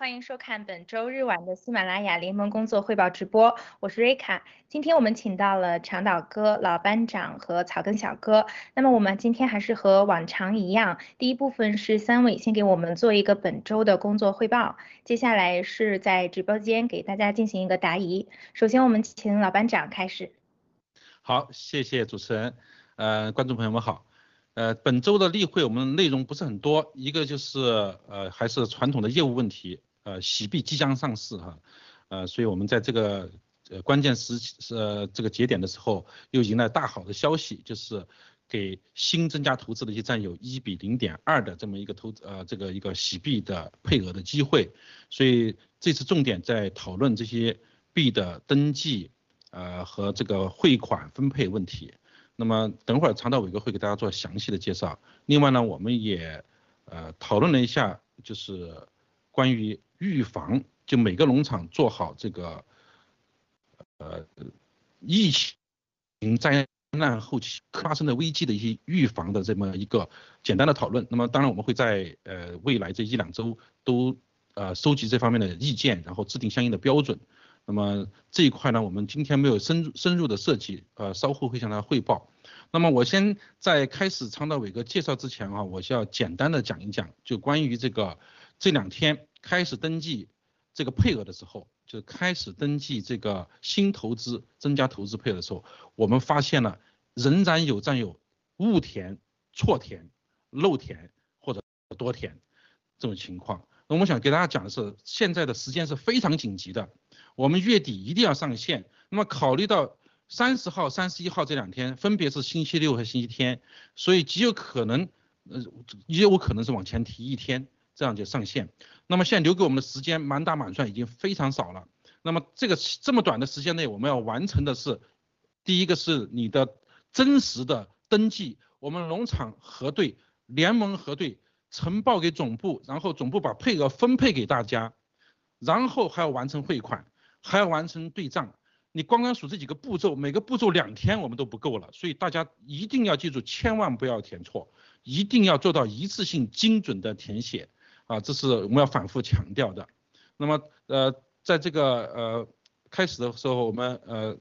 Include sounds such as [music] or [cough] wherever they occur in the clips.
欢迎收看本周日晚的喜马拉雅联盟工作汇报直播，我是瑞卡。今天我们请到了长岛哥、老班长和草根小哥。那么我们今天还是和往常一样，第一部分是三位先给我们做一个本周的工作汇报，接下来是在直播间给大家进行一个答疑。首先我们请老班长开始。好，谢谢主持人。呃，观众朋友们好。呃，本周的例会我们内容不是很多，一个就是呃还是传统的业务问题，呃喜币即将上市哈，呃所以我们在这个呃关键时期呃这个节点的时候，又迎来大好的消息，就是给新增加投资的一些战友一比零点二的这么一个投呃这个一个喜币的配额的机会，所以这次重点在讨论这些币的登记呃和这个汇款分配问题。那么等会儿常道伟哥会给大家做详细的介绍。另外呢，我们也呃讨论了一下，就是关于预防，就每个农场做好这个呃疫情灾难后期发生的危机的一些预防的这么一个简单的讨论。那么当然我们会在呃未来这一两周都呃收集这方面的意见，然后制定相应的标准。那么这一块呢，我们今天没有深深入的设计，呃，稍后会向大家汇报。那么我先在开始长岛伟哥介绍之前啊，我需要简单的讲一讲，就关于这个这两天开始登记这个配额的时候，就开始登记这个新投资增加投资配额的时候，我们发现了仍然有占有误填、错填、漏填或者多填这种情况。那我想给大家讲的是，现在的时间是非常紧急的。我们月底一定要上线。那么考虑到三十号、三十一号这两天分别是星期六和星期天，所以极有可能，呃，也有可能是往前提一天，这样就上线。那么现在留给我们的时间满打满算已经非常少了。那么这个这么短的时间内，我们要完成的是，第一个是你的真实的登记，我们农场核对、联盟核对、呈报给总部，然后总部把配额分配给大家，然后还要完成汇款。还要完成对账，你光光数这几个步骤，每个步骤两天我们都不够了，所以大家一定要记住，千万不要填错，一定要做到一次性精准的填写啊，这是我们要反复强调的。那么呃，在这个呃开始的时候，我们呃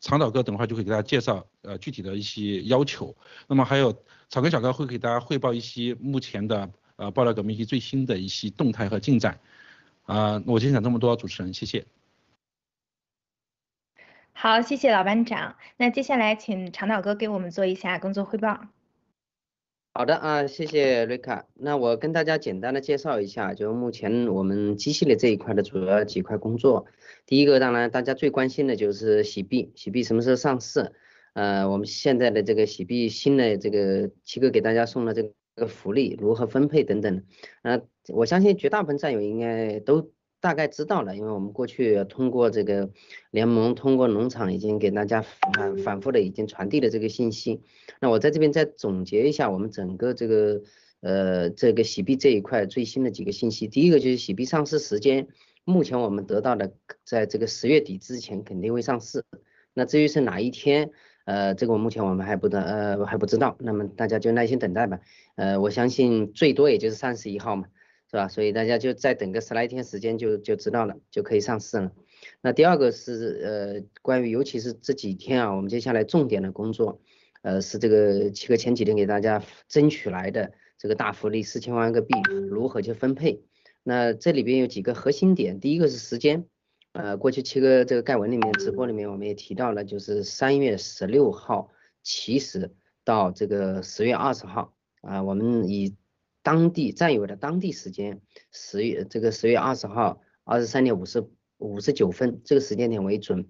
长岛哥等会儿就会给大家介绍呃具体的一些要求，那么还有草根小哥会给大家汇报一些目前的呃爆料革命一些最新的一些动态和进展啊，我今天讲这么多，主持人谢谢。好，谢谢老班长。那接下来请长岛哥给我们做一下工作汇报。好的啊，谢谢瑞卡。那我跟大家简单的介绍一下，就目前我们机器的这一块的主要几块工作。第一个，当然大家最关心的就是洗币，洗币什么时候上市？呃，我们现在的这个洗币新的这个七哥给大家送的这个福利如何分配等等。呃，我相信绝大部分战友应该都。大概知道了，因为我们过去通过这个联盟，通过农场已经给大家反反复的已经传递了这个信息。那我在这边再总结一下我们整个这个呃这个洗币这一块最新的几个信息。第一个就是洗币上市时间，目前我们得到的在这个十月底之前肯定会上市。那至于是哪一天，呃，这个目前我们还不得呃还不知道。那么大家就耐心等待吧。呃，我相信最多也就是三十一号嘛。是吧？所以大家就再等个十来天时间就就知道了，就可以上市了。那第二个是呃，关于尤其是这几天啊，我们接下来重点的工作，呃，是这个七哥前几天给大家争取来的这个大福利四千万个币如何去分配？那这里边有几个核心点，第一个是时间，呃，过去七哥这个盖文里面直播里面我们也提到了，就是三月十六号起始到这个十月二十号啊，我们以当地占有的当地时间十月这个十月二十号二十三点五十五十九分这个时间点为准，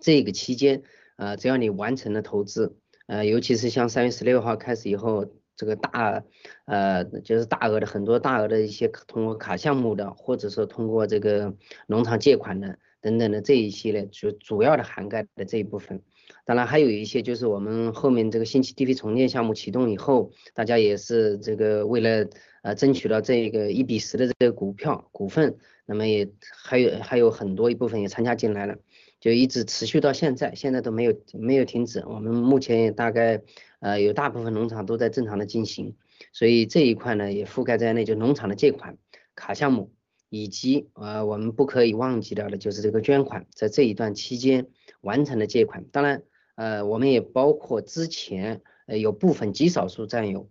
这个期间呃只要你完成了投资呃尤其是像三月十六号开始以后这个大呃就是大额的很多大额的一些通过卡项目的或者说通过这个农场借款的等等的这一系列主主要的涵盖的这一部分。当然还有一些就是我们后面这个新奇地皮重建项目启动以后，大家也是这个为了呃争取到这个一比十的这个股票股份，那么也还有还有很多一部分也参加进来了，就一直持续到现在，现在都没有没有停止。我们目前也大概呃有大部分农场都在正常的进行，所以这一块呢也覆盖在内，就农场的借款卡项目以及呃我们不可以忘记掉的就是这个捐款，在这一段期间完成的借款。当然，呃我们也包括之前呃有部分极少数占有，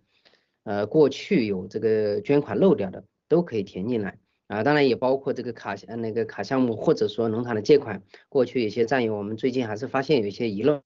呃过去有这个捐款漏掉的都可以填进来。啊，当然也包括这个卡呃那个卡项目，或者说农场的借款，过去有些占有，我们最近还是发现有一些遗漏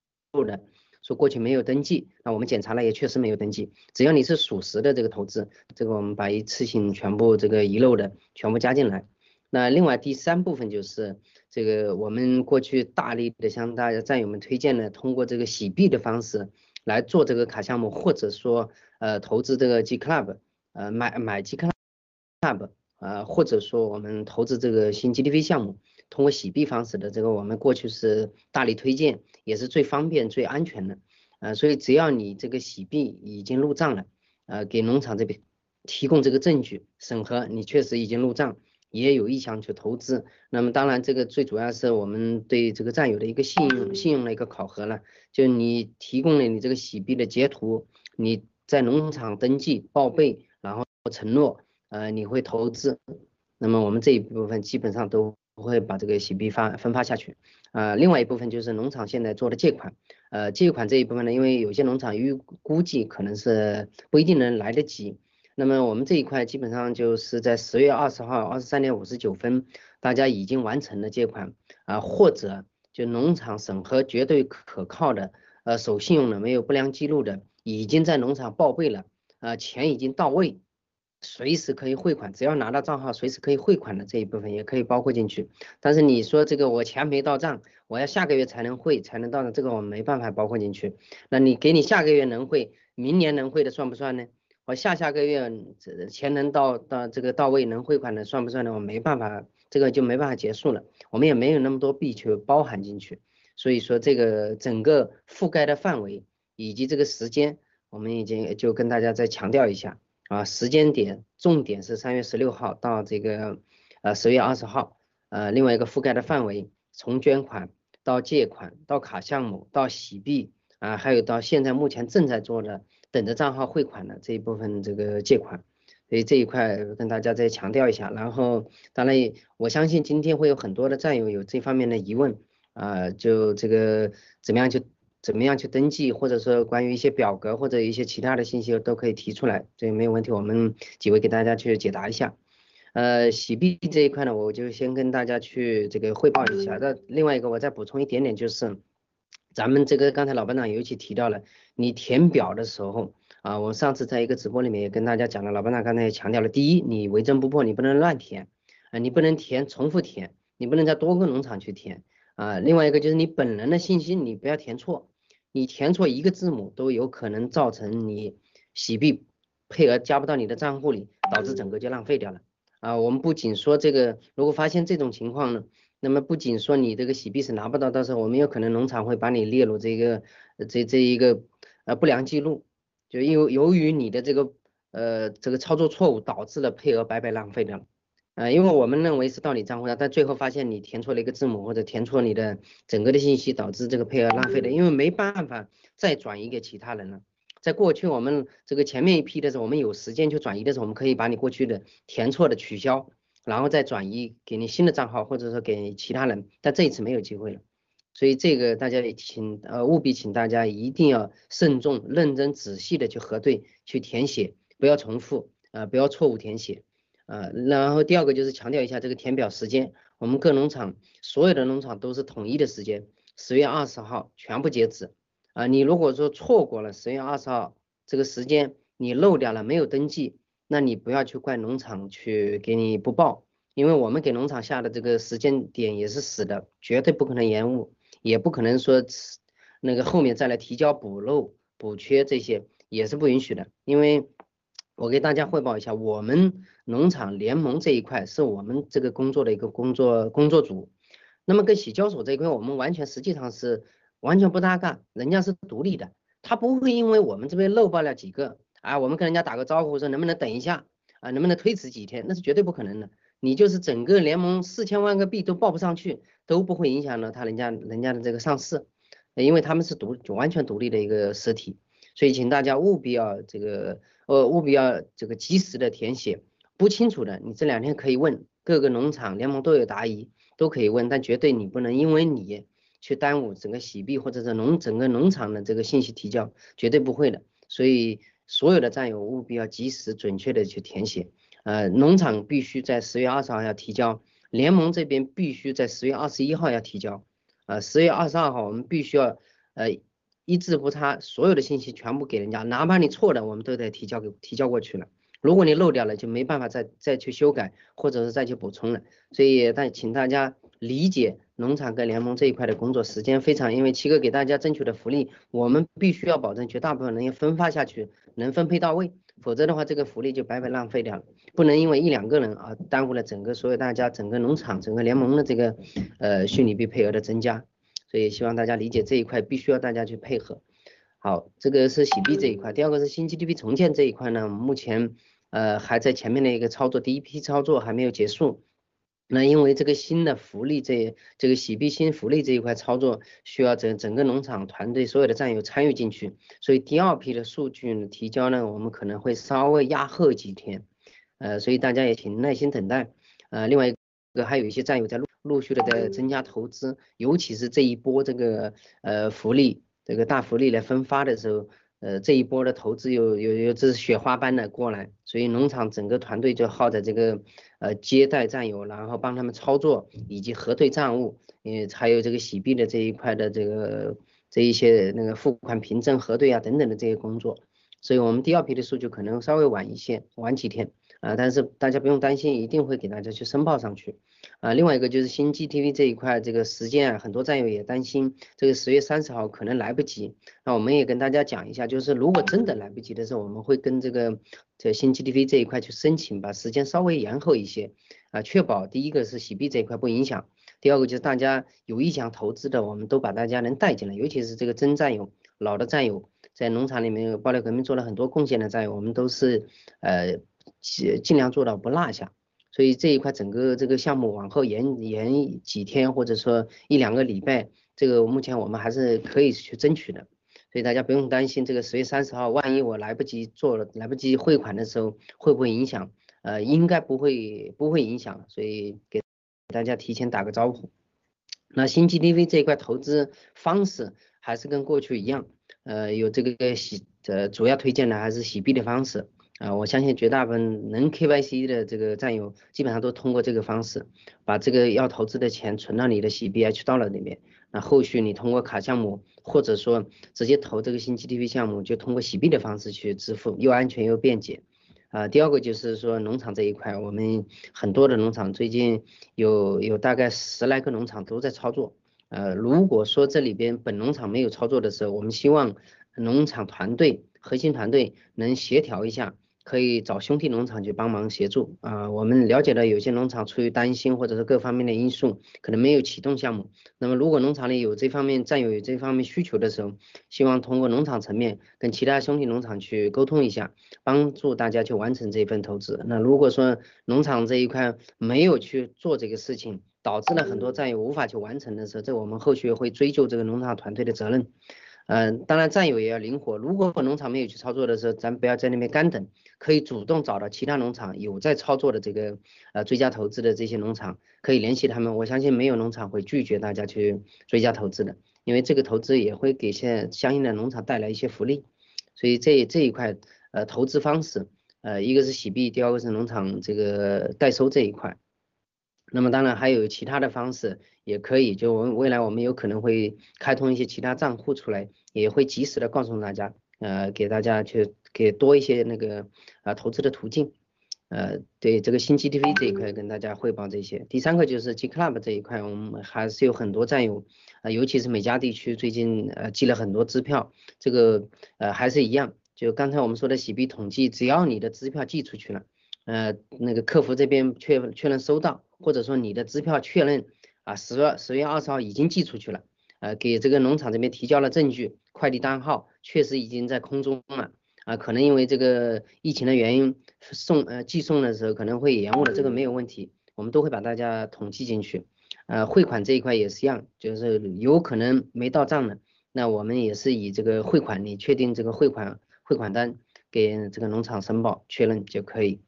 的，说过去没有登记，那我们检查了也确实没有登记。只要你是属实的这个投资，这个我们把一次性全部这个遗漏的全部加进来。那另外第三部分就是这个我们过去大力的向大家战友们推荐的，通过这个洗币的方式来做这个卡项目，或者说呃投资这个 G Club，呃买买 G Club。呃，或者说我们投资这个新 GDP 项目，通过洗币方式的这个，我们过去是大力推荐，也是最方便、最安全的。呃，所以只要你这个洗币已经入账了，呃，给农场这边提供这个证据审核，你确实已经入账，也有意向去投资。那么当然，这个最主要是我们对这个战友的一个信用、信用的一个考核了。就你提供了你这个洗币的截图，你在农场登记报备，然后承诺。呃，你会投资，那么我们这一部分基本上都不会把这个洗币发分发下去。呃，另外一部分就是农场现在做的借款，呃，借款这一部分呢，因为有些农场预估计可能是不一定能来得及，那么我们这一块基本上就是在十月二十号二十三点五十九分，大家已经完成了借款啊，或者就农场审核绝对可靠的，呃，守信用的，没有不良记录的，已经在农场报备了，呃，钱已经到位。随时可以汇款，只要拿到账号，随时可以汇款的这一部分也可以包括进去。但是你说这个我钱没到账，我要下个月才能汇才能到账，这个我没办法包括进去。那你给你下个月能汇，明年能汇的算不算呢？下下个月这钱能到到这个到位能汇款的算不算呢？我没办法，这个就没办法结束了。我们也没有那么多币去包含进去，所以说这个整个覆盖的范围以及这个时间，我们已经就跟大家再强调一下。啊，时间点重点是三月十六号到这个呃十月二十号，呃，另外一个覆盖的范围从捐款到借款到卡项目到洗币啊，还有到现在目前正在做的等着账号汇款的这一部分这个借款，所以这一块跟大家再强调一下。然后当然我相信今天会有很多的战友有这方面的疑问啊，就这个怎么样去。怎么样去登记，或者说关于一些表格或者一些其他的信息都可以提出来，这没有问题，我们几位给大家去解答一下。呃，洗币这一块呢，我就先跟大家去这个汇报一下。那另外一个我再补充一点点，就是咱们这个刚才老班长尤其提到了，你填表的时候啊，我上次在一个直播里面也跟大家讲了，老班长刚才也强调了，第一，你为真不破，你不能乱填啊，你不能填重复填，你不能在多个农场去填啊。另外一个就是你本人的信息你不要填错。你填错一个字母都有可能造成你洗币配额加不到你的账户里，导致整个就浪费掉了啊！我们不仅说这个，如果发现这种情况呢，那么不仅说你这个洗币是拿不到，到时候我们有可能农场会把你列入这个这这一个呃不良记录，就因为由于你的这个呃这个操作错误导致了配额白白浪费掉了。呃，因为我们认为是到你账户上，但最后发现你填错了一个字母，或者填错你的整个的信息，导致这个配额浪费的，因为没办法再转移给其他人了。在过去我们这个前面一批的时候，我们有时间去转移的时候，我们可以把你过去的填错的取消，然后再转移给你新的账号，或者说给其他人。但这一次没有机会了，所以这个大家也请呃务必请大家一定要慎重、认真、仔细的去核对、去填写，不要重复，呃，不要错误填写。呃，然后第二个就是强调一下这个填表时间，我们各农场所有的农场都是统一的时间，十月二十号全部截止。啊，你如果说错过了十月二十号这个时间，你漏掉了没有登记，那你不要去怪农场去给你不报，因为我们给农场下的这个时间点也是死的，绝对不可能延误，也不可能说那个后面再来提交补漏补缺这些也是不允许的，因为。我给大家汇报一下，我们农场联盟这一块是我们这个工作的一个工作工作组。那么跟洗交所这一块，我们完全实际上是完全不搭嘎，人家是独立的，他不会因为我们这边漏报了几个啊，我们跟人家打个招呼说能不能等一下啊，能不能推迟几天，那是绝对不可能的。你就是整个联盟四千万个币都报不上去，都不会影响到他人家人家的这个上市，因为他们是独完全独立的一个实体，所以请大家务必要这个。呃，务必要这个及时的填写，不清楚的你这两天可以问各个农场联盟都有答疑，都可以问，但绝对你不能因为你去耽误整个洗币或者是农整个农场的这个信息提交，绝对不会的。所以所有的战友务必要及时准确的去填写，呃，农场必须在十月二十号要提交，联盟这边必须在十月二十一号要提交，呃，十月二十二号我们必须要呃。一字不差，所有的信息全部给人家，哪怕你错的，我们都得提交给提交过去了。如果你漏掉了，就没办法再再去修改，或者是再去补充了。所以，但请大家理解农场跟联盟这一块的工作时间非常，因为七哥给大家争取的福利，我们必须要保证绝大部分能分发下去，能分配到位，否则的话，这个福利就白白浪费掉了。不能因为一两个人啊，耽误了整个所有大家整个农场整个联盟的这个呃虚拟币配额的增加。所以希望大家理解这一块，必须要大家去配合。好，这个是洗币这一块，第二个是新 GDP 重建这一块呢，目前呃还在前面的一个操作，第一批操作还没有结束。那因为这个新的福利这这个洗币新福利这一块操作，需要整整个农场团队所有的战友参与进去，所以第二批的数据呢提交呢，我们可能会稍微压后几天，呃，所以大家也请耐心等待。呃，另外一个还有一些战友在陆。陆续的在增加投资，尤其是这一波这个呃福利，这个大福利来分发的时候，呃这一波的投资有有有这是雪花般的过来，所以农场整个团队就耗在这个呃接待战友，然后帮他们操作以及核对账务，嗯还有这个洗币的这一块的这个这一些那个付款凭证核对啊等等的这些工作，所以我们第二批的数据可能稍微晚一些，晚几天啊，但是大家不用担心，一定会给大家去申报上去。啊，另外一个就是新 GTV 这一块，这个时间啊，很多战友也担心，这个十月三十号可能来不及。那我们也跟大家讲一下，就是如果真的来不及的时候，我们会跟这个这新 GTV 这一块去申请，把时间稍微延后一些，啊，确保第一个是洗币这一块不影响，第二个就是大家有意向投资的，我们都把大家能带进来，尤其是这个真战友、老的战友，在农场里面爆料革命做了很多贡献的战友，我们都是呃尽尽量做到不落下。所以这一块整个这个项目往后延延几天，或者说一两个礼拜，这个目前我们还是可以去争取的。所以大家不用担心这个十月三十号，万一我来不及做了，来不及汇款的时候，会不会影响？呃，应该不会，不会影响。所以给大家提前打个招呼。那新 GDP 这一块投资方式还是跟过去一样，呃，有这个洗，呃，主要推荐的还是洗币的方式。啊，我相信绝大部分能 KYC 的这个战友，基本上都通过这个方式，把这个要投资的钱存到你的洗币 H 到了里面。那后续你通过卡项目，或者说直接投这个新 GTP 项目，就通过洗币的方式去支付，又安全又便捷。啊，第二个就是说农场这一块，我们很多的农场最近有有大概十来个农场都在操作。呃，如果说这里边本农场没有操作的时候，我们希望农场团队核心团队能协调一下。可以找兄弟农场去帮忙协助啊。我们了解到有些农场出于担心或者是各方面的因素，可能没有启动项目。那么如果农场里有这方面战友有这方面需求的时候，希望通过农场层面跟其他兄弟农场去沟通一下，帮助大家去完成这份投资。那如果说农场这一块没有去做这个事情，导致了很多战友无法去完成的时候，这我们后续会追究这个农场团队的责任。嗯，当然战友也要灵活。如果农场没有去操作的时候，咱不要在那边干等，可以主动找到其他农场有在操作的这个呃追加投资的这些农场，可以联系他们。我相信没有农场会拒绝大家去追加投资的，因为这个投资也会给现相应的农场带来一些福利。所以这这一块呃投资方式，呃一个是洗币，第二个是农场这个代收这一块。那么当然还有其他的方式也可以，就我们未来我们有可能会开通一些其他账户出来，也会及时的告诉大家，呃，给大家去给多一些那个啊投资的途径，呃，对这个新 GTV 这一块跟大家汇报这些。第三个就是 G Club 这一块，我们还是有很多战友啊，尤其是美加地区最近呃寄了很多支票，这个呃还是一样，就刚才我们说的洗币统计，只要你的支票寄出去了，呃，那个客服这边确确认收到。或者说你的支票确认啊，十月十月二十号已经寄出去了，呃，给这个农场这边提交了证据，快递单号确实已经在空中了，啊，可能因为这个疫情的原因送呃寄送的时候可能会延误了，这个没有问题，我们都会把大家统计进去，呃，汇款这一块也是一样，就是有可能没到账的，那我们也是以这个汇款，你确定这个汇款汇款单给这个农场申报确认就可以。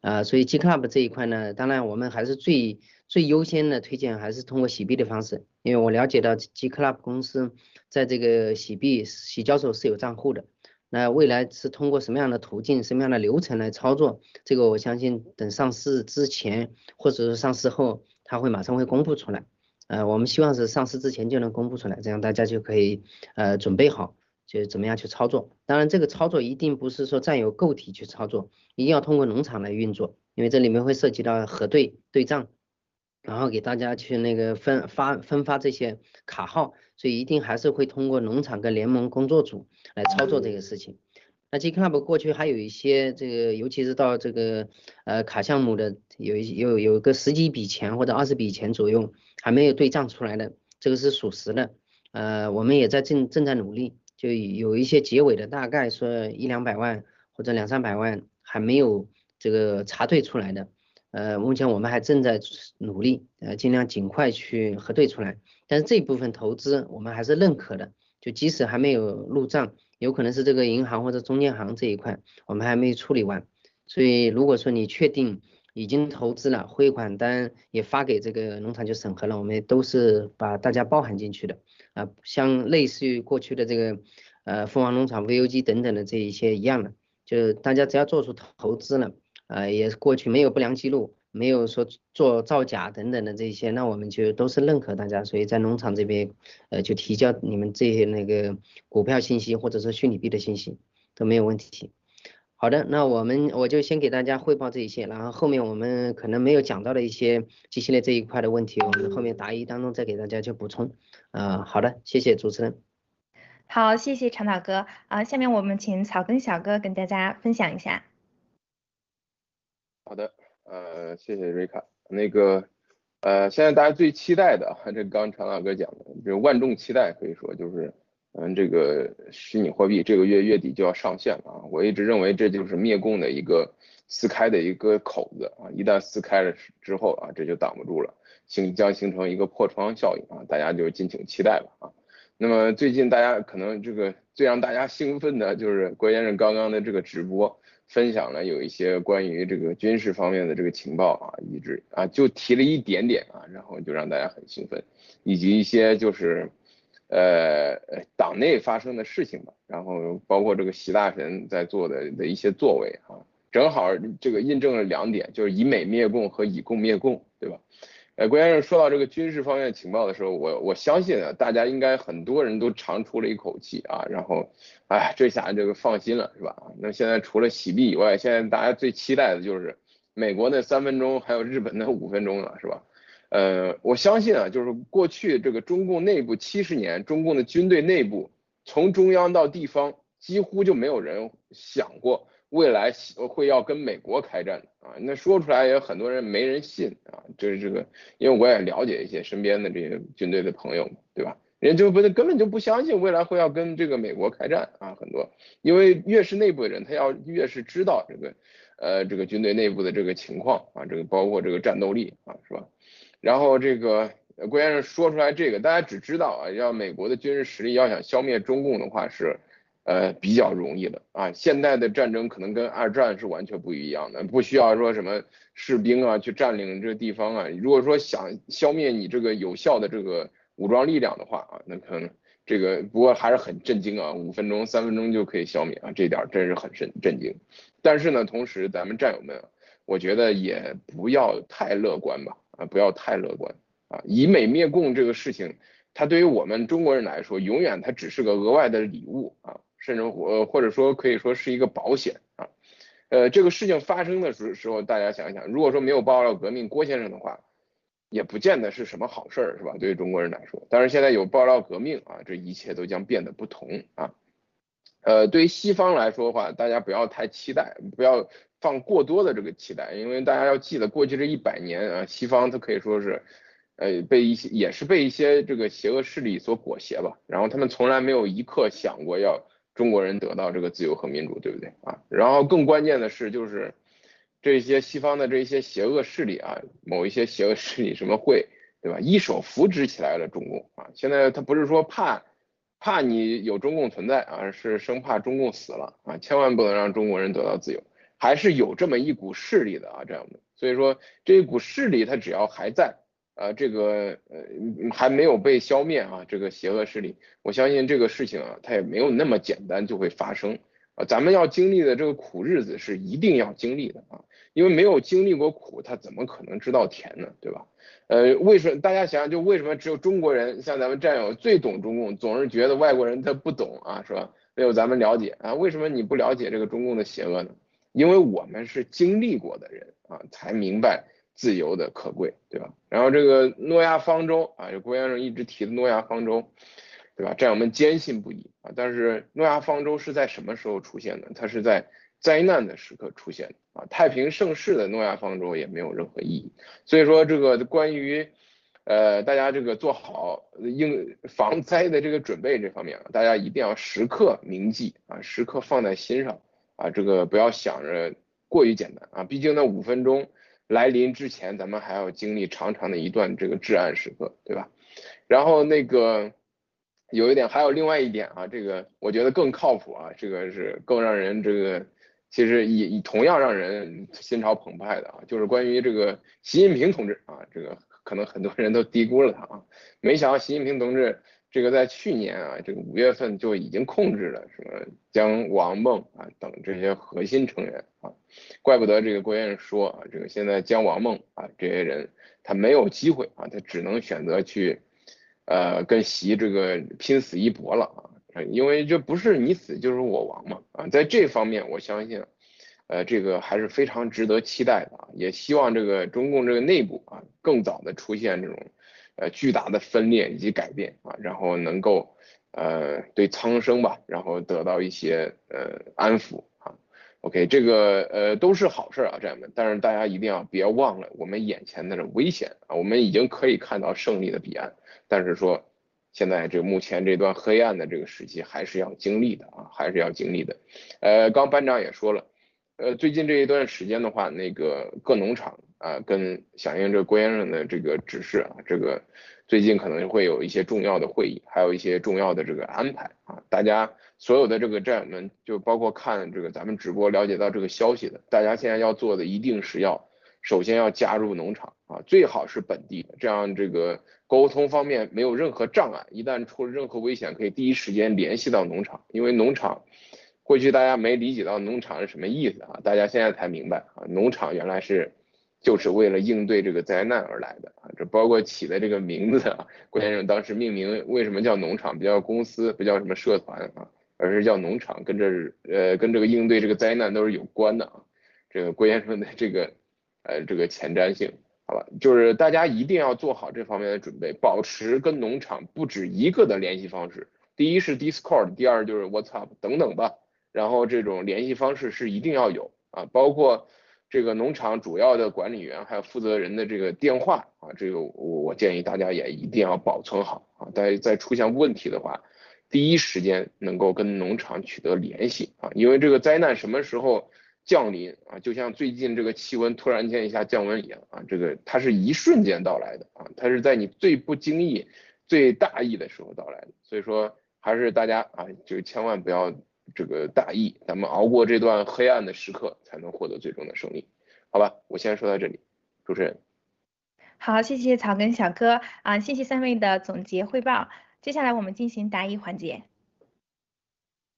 啊，所以 G Club 这一块呢，当然我们还是最最优先的推荐还是通过洗币的方式，因为我了解到 G Club 公司在这个洗币洗交所是有账户的。那未来是通过什么样的途径、什么样的流程来操作？这个我相信等上市之前，或者是上市后，它会马上会公布出来。呃，我们希望是上市之前就能公布出来，这样大家就可以呃准备好，就怎么样去操作。当然，这个操作一定不是说占有个体去操作，一定要通过农场来运作，因为这里面会涉及到核对对账，然后给大家去那个分发分发这些卡号。所以一定还是会通过农场跟联盟工作组来操作这个事情。那 G Club 过去还有一些这个，尤其是到这个呃卡项目的，有一有有个十几笔钱或者二十笔钱左右还没有对账出来的，这个是属实的。呃，我们也在正正在努力，就有一些结尾的，大概说一两百万或者两三百万还没有这个查对出来的。呃，目前我们还正在努力，呃，尽量尽快去核对出来。但是这部分投资我们还是认可的，就即使还没有入账，有可能是这个银行或者中间行这一块我们还没处理完。所以如果说你确定已经投资了，汇款单也发给这个农场去审核了，我们都是把大家包含进去的。啊，像类似于过去的这个呃凤凰农场 VUG 等等的这一些一样的，就大家只要做出投资了。呃，也过去没有不良记录，没有说做造假等等的这些，那我们就都是认可大家，所以在农场这边，呃，就提交你们这些那个股票信息或者是虚拟币的信息都没有问题。好的，那我们我就先给大家汇报这一些，然后后面我们可能没有讲到的一些机器类这一块的问题，我们后面答疑当中再给大家去补充。啊，好的，谢谢主持人。好，谢谢长岛哥。啊，下面我们请草根小哥跟大家分享一下。好的，呃，谢谢瑞卡。那个，呃，现在大家最期待的，这刚常老哥讲的，这万众期待，可以说就是，嗯，这个虚拟货币这个月月底就要上线了啊。我一直认为这就是灭共的一个撕开的一个口子啊，一旦撕开了之后啊，这就挡不住了，形将形成一个破窗效应啊，大家就敬请期待吧啊。那么最近大家可能这个最让大家兴奋的就是郭先生刚刚的这个直播。分享了有一些关于这个军事方面的这个情报啊，一直啊就提了一点点啊，然后就让大家很兴奋，以及一些就是呃党内发生的事情吧，然后包括这个习大神在做的的一些作为啊，正好这个印证了两点，就是以美灭共和以共灭共，对吧？呃，郭先生说到这个军事方面情报的时候，我我相信啊，大家应该很多人都长出了一口气啊，然后，哎，这下这个放心了，是吧？那现在除了洗币以外，现在大家最期待的就是美国那三分钟，还有日本那五分钟了，是吧？呃，我相信啊，就是过去这个中共内部七十年，中共的军队内部从中央到地方，几乎就没有人想过。未来会要跟美国开战的啊，那说出来也很多人没人信啊，就是这个，因为我也了解一些身边的这些军队的朋友，对吧？人就不根本就不相信未来会要跟这个美国开战啊，很多，因为越是内部的人，他要越是知道这个，呃，这个军队内部的这个情况啊，这个包括这个战斗力啊，是吧？然后这个郭先生说出来这个，大家只知道啊，要美国的军事实力要想消灭中共的话是。呃，比较容易的啊，现代的战争可能跟二战是完全不一样的，不需要说什么士兵啊去占领这个地方啊。如果说想消灭你这个有效的这个武装力量的话啊，那可能这个不过还是很震惊啊，五分钟、三分钟就可以消灭啊，这点真是很震震惊。但是呢，同时咱们战友们，我觉得也不要太乐观吧，啊，不要太乐观啊，以美灭共这个事情，它对于我们中国人来说，永远它只是个额外的礼物啊。甚至或或者说可以说是一个保险啊，呃，这个事情发生的时时候，大家想一想，如果说没有爆料革命郭先生的话，也不见得是什么好事儿，是吧？对于中国人来说，但是现在有爆料革命啊，这一切都将变得不同啊。呃，对于西方来说的话，大家不要太期待，不要放过多的这个期待，因为大家要记得，过去这一百年啊，西方它可以说是，呃，被一些也是被一些这个邪恶势力所裹挟吧，然后他们从来没有一刻想过要。中国人得到这个自由和民主，对不对啊？然后更关键的是，就是这些西方的这些邪恶势力啊，某一些邪恶势力什么会，对吧？一手扶植起来了中共啊。现在他不是说怕怕你有中共存在啊，是生怕中共死了啊，千万不能让中国人得到自由。还是有这么一股势力的啊，这样的，所以说这一股势力它只要还在，啊，这个呃还没有被消灭啊，这个邪恶势力，我相信这个事情啊，它也没有那么简单就会发生啊，咱们要经历的这个苦日子是一定要经历的啊，因为没有经历过苦，他怎么可能知道甜呢，对吧？呃，为什么大家想想，就为什么只有中国人像咱们战友最懂中共，总是觉得外国人他不懂啊，是吧？没有咱们了解啊，为什么你不了解这个中共的邪恶呢？因为我们是经历过的人啊，才明白自由的可贵，对吧？然后这个诺亚方舟啊，就郭先生一直提的诺亚方舟，对吧？战友们坚信不疑啊。但是诺亚方舟是在什么时候出现的？它是在灾难的时刻出现的啊。太平盛世的诺亚方舟也没有任何意义。所以说这个关于呃大家这个做好应防灾的这个准备这方面，大家一定要时刻铭记啊，时刻放在心上。啊，这个不要想着过于简单啊，毕竟那五分钟来临之前，咱们还要经历长长的一段这个至暗时刻，对吧？然后那个有一点，还有另外一点啊，这个我觉得更靠谱啊，这个是更让人这个其实也同样让人心潮澎湃的啊，就是关于这个习近平同志啊，这个可能很多人都低估了他啊，没想到习近平同志。这个在去年啊，这个五月份就已经控制了什么将王梦啊等这些核心成员啊，怪不得这个郭先生说啊，这个现在将王梦啊这些人他没有机会啊，他只能选择去呃跟习这个拼死一搏了啊，因为这不是你死就是我亡嘛啊，在这方面我相信呃这个还是非常值得期待的啊，也希望这个中共这个内部啊更早的出现这种。呃，巨大的分裂以及改变啊，然后能够呃对苍生吧，然后得到一些呃安抚啊。OK，这个呃都是好事啊，战友们。但是大家一定要别忘了我们眼前的这危险啊，我们已经可以看到胜利的彼岸，但是说现在这目前这段黑暗的这个时期还是要经历的啊，还是要经历的。呃，刚班长也说了，呃，最近这一段时间的话，那个各农场。啊，跟响应这郭先生的这个指示啊，这个最近可能会有一些重要的会议，还有一些重要的这个安排啊。大家所有的这个战友们，就包括看这个咱们直播了解到这个消息的，大家现在要做的一定是要首先要加入农场啊，最好是本地的，这样这个沟通方面没有任何障碍，一旦出了任何危险，可以第一时间联系到农场，因为农场过去大家没理解到农场是什么意思啊，大家现在才明白啊，农场原来是。就是为了应对这个灾难而来的啊，这包括起的这个名字啊，郭先生当时命名为什么叫农场，不叫公司，不叫什么社团啊，而是叫农场，跟这呃跟这个应对这个灾难都是有关的啊。这个郭先生的这个呃这个前瞻性，好吧，就是大家一定要做好这方面的准备，保持跟农场不止一个的联系方式，第一是 Discord，第二就是 WhatsApp 等等吧，然后这种联系方式是一定要有啊，包括。这个农场主要的管理员还有负责人的这个电话啊，这个我我建议大家也一定要保存好啊。在在出现问题的话，第一时间能够跟农场取得联系啊，因为这个灾难什么时候降临啊，就像最近这个气温突然间一下降温一样啊，这个它是一瞬间到来的啊，它是在你最不经意、最大意的时候到来的。所以说，还是大家啊，就千万不要。这个大义，咱们熬过这段黑暗的时刻，才能获得最终的胜利，好吧？我先说到这里，主持人。好，谢谢草根小哥啊，谢谢三位的总结汇报。接下来我们进行答疑环节。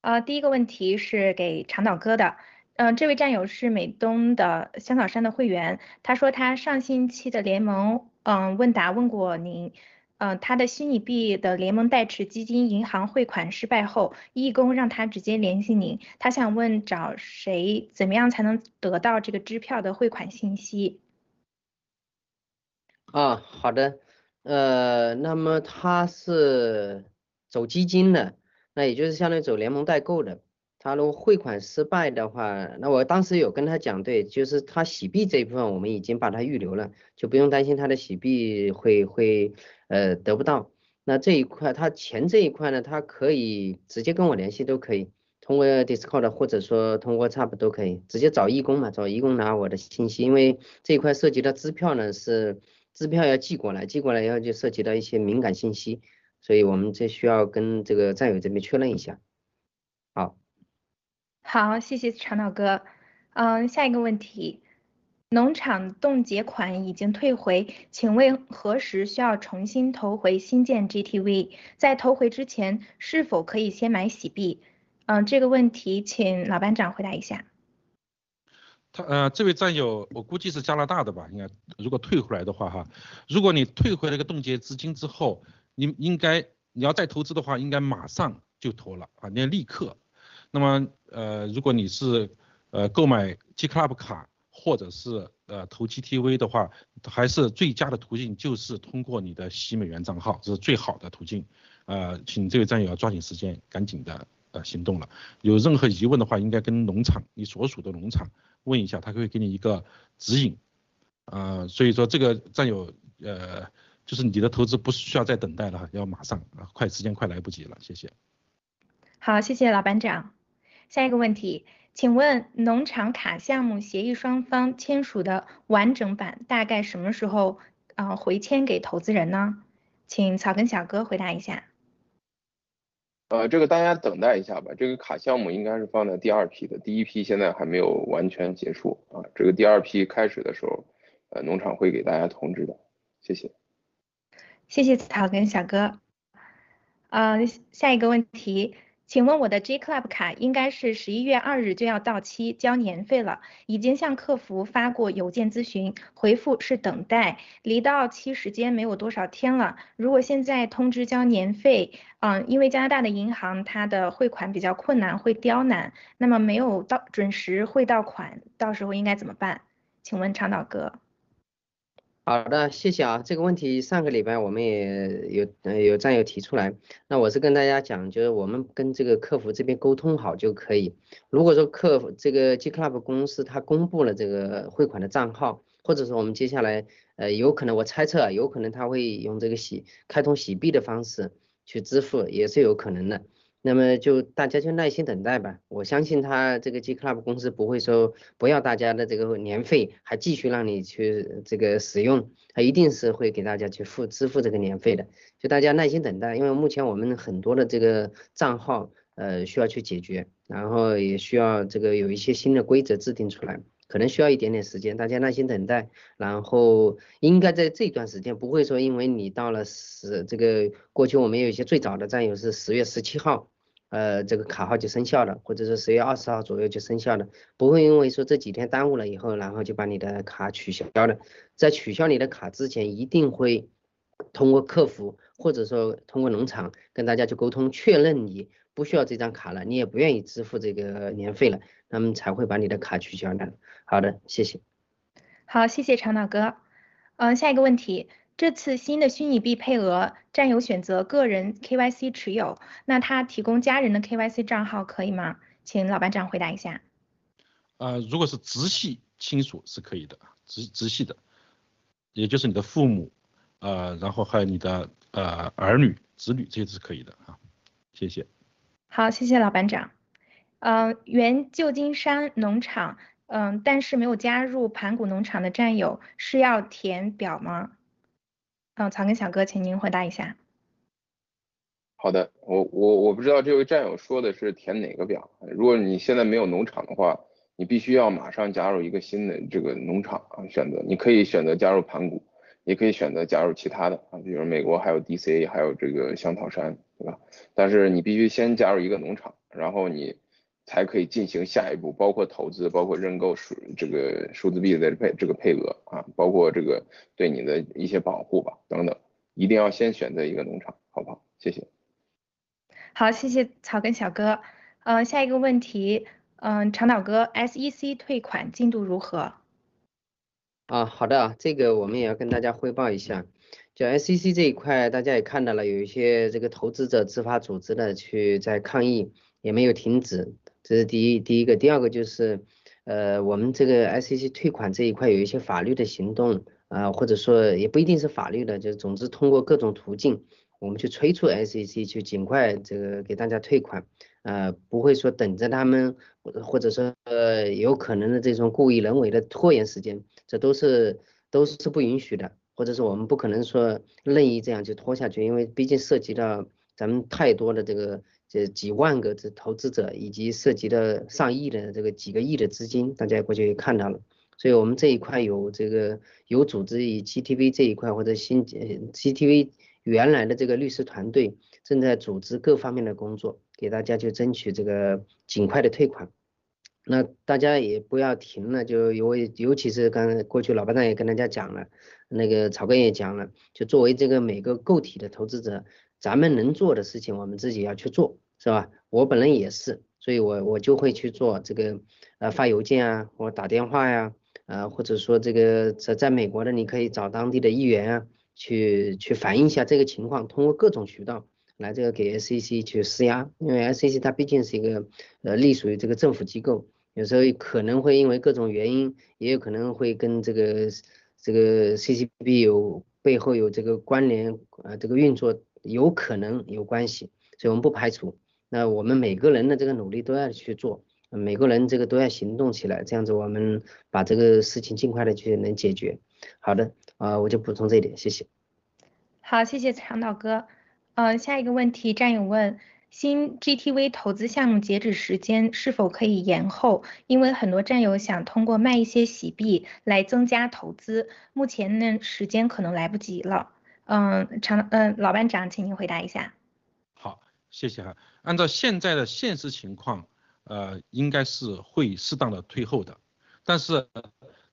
呃，第一个问题是给长岛哥的，嗯，这位战友是美东的香草山的会员，他说他上星期的联盟嗯问答问过您。嗯，他的虚拟币的联盟代持基金银行汇款失败后，义工让他直接联系您，他想问找谁，怎么样才能得到这个支票的汇款信息？啊，好的，呃，那么他是走基金的，那也就是相当于走联盟代购的。他如果汇款失败的话，那我当时有跟他讲，对，就是他洗币这一部分我们已经把它预留了，就不用担心他的洗币会会呃得不到。那这一块他钱这一块呢，他可以直接跟我联系都可以，通过 Discord 或者说通过差不多可以，直接找义工嘛，找义工拿我的信息，因为这一块涉及到支票呢，是支票要寄过来，寄过来以后就涉及到一些敏感信息，所以我们这需要跟这个战友这边确认一下。好。好，谢谢长岛哥。嗯，下一个问题，农场冻结款已经退回，请问何时需要重新投回新建 GTV？在投回之前，是否可以先买洗币？嗯，这个问题请老班长回答一下。他呃，这位战友，我估计是加拿大的吧？应该，如果退回来的话哈，如果你退回那个冻结资金之后，你应该你要再投资的话，应该马上就投了啊，你要立刻。那么呃，如果你是呃，购买 G Club 卡或者是呃投 GTV 的话，还是最佳的途径就是通过你的洗美元账号，这是最好的途径。呃，请这位战友要抓紧时间，赶紧的呃行动了。有任何疑问的话，应该跟农场你所属的农场问一下，他会给你一个指引。呃，所以说这个战友呃，就是你的投资不需要再等待了，要马上啊，快时间快来不及了，谢谢。好，谢谢老班长。下一个问题。请问农场卡项目协议双方签署的完整版大概什么时候啊回签给投资人呢？请草根小哥回答一下。呃，这个大家等待一下吧。这个卡项目应该是放在第二批的，第一批现在还没有完全结束啊。这个第二批开始的时候，呃，农场会给大家通知的。谢谢。谢谢草根小哥。啊，下一个问题。请问我的 G Club 卡应该是十一月二日就要到期交年费了，已经向客服发过邮件咨询，回复是等待，离到期时间没有多少天了。如果现在通知交年费，嗯，因为加拿大的银行它的汇款比较困难，会刁难，那么没有到准时汇到款，到时候应该怎么办？请问长岛哥。好的，谢谢啊。这个问题上个礼拜我们也有有战友提出来，那我是跟大家讲，就是我们跟这个客服这边沟通好就可以。如果说客服这个 G Club 公司他公布了这个汇款的账号，或者说我们接下来呃有可能我猜测有可能他会用这个洗开通洗币的方式去支付，也是有可能的。那么就大家就耐心等待吧，我相信他这个 G Club 公司不会说不要大家的这个年费，还继续让你去这个使用，他一定是会给大家去付支付这个年费的，就大家耐心等待，因为目前我们很多的这个账号呃需要去解决，然后也需要这个有一些新的规则制定出来，可能需要一点点时间，大家耐心等待，然后应该在这段时间不会说因为你到了十这个过去我们有一些最早的战友是十月十七号。呃，这个卡号就生效了，或者是十月二十号左右就生效了，不会因为说这几天耽误了以后，然后就把你的卡取消了。在取消你的卡之前，一定会通过客服或者说通过农场跟大家去沟通，确认你不需要这张卡了，你也不愿意支付这个年费了，那么才会把你的卡取消的。好的，谢谢。好，谢谢长岛哥。嗯，下一个问题。这次新的虚拟币配额，战友选择个人 KYC 持有，那他提供家人的 KYC 账号可以吗？请老班长回答一下。呃，如果是直系亲属是可以的，直直系的，也就是你的父母，呃，然后还有你的呃儿女、子女，这些是可以的啊。谢谢。好，谢谢老班长。呃，原旧金山农场，嗯，但是没有加入盘古农场的战友是要填表吗？嗯，草根小哥，请您回答一下。好的，我我我不知道这位战友说的是填哪个表。如果你现在没有农场的话，你必须要马上加入一个新的这个农场啊，选择你可以选择加入盘古，也可以选择加入其他的啊，比如美国还有 DC，还有这个香草山，对吧？但是你必须先加入一个农场，然后你。才可以进行下一步，包括投资，包括认购数这个数字币的配这个配额啊，包括这个对你的一些保护吧等等，一定要先选择一个农场，好不好？谢谢。好，谢谢草根小哥。嗯，下一个问题，嗯，长岛哥，SEC 退款进度如何？啊，好的啊，这个我们也要跟大家汇报一下，就 SEC 这一块，大家也看到了，有一些这个投资者自发组织的去在抗议，也没有停止。这是第一，第一个，第二个就是，呃，我们这个 SEC 退款这一块有一些法律的行动啊，或者说也不一定是法律的，就是总之通过各种途径，我们去催促 SEC 去尽快这个给大家退款，呃，不会说等着他们，或者说呃有可能的这种故意人为的拖延时间，这都是都是不允许的，或者是我们不可能说任意这样就拖下去，因为毕竟涉及到。咱们太多的这个这几万个这投资者，以及涉及的上亿的这个几个亿的资金，大家过去也看到了。所以我们这一块有这个有组织以 GTV 这一块或者新 GTV 原来的这个律师团队正在组织各方面的工作，给大家去争取这个尽快的退款。那大家也不要停了，就尤尤其是刚才过去老班长也跟大家讲了，那个草根也讲了，就作为这个每个个体的投资者，咱们能做的事情，我们自己要去做，是吧？我本人也是，所以我我就会去做这个呃发邮件啊，或打电话呀。呃，或者说这个在在美国的，你可以找当地的议员啊，去去反映一下这个情况，通过各种渠道来这个给 SEC 去施压，因为 SEC 它毕竟是一个呃隶属于这个政府机构，有时候可能会因为各种原因，也有可能会跟这个这个 CCP 有背后有这个关联啊，这个运作有可能有关系，所以我们不排除，那我们每个人的这个努力都要去做。每个人这个都要行动起来，这样子我们把这个事情尽快的去能解决。好的，啊，我就补充这一点，谢谢。好，谢谢长岛哥。嗯，下一个问题，战友问，新 GTV 投资项目截止时间是否可以延后？因为很多战友想通过卖一些洗币来增加投资，目前呢时间可能来不及了。嗯，长，嗯，老班长，请您回答一下。谢谢哈。按照现在的现实情况。呃，应该是会适当的退后的，但是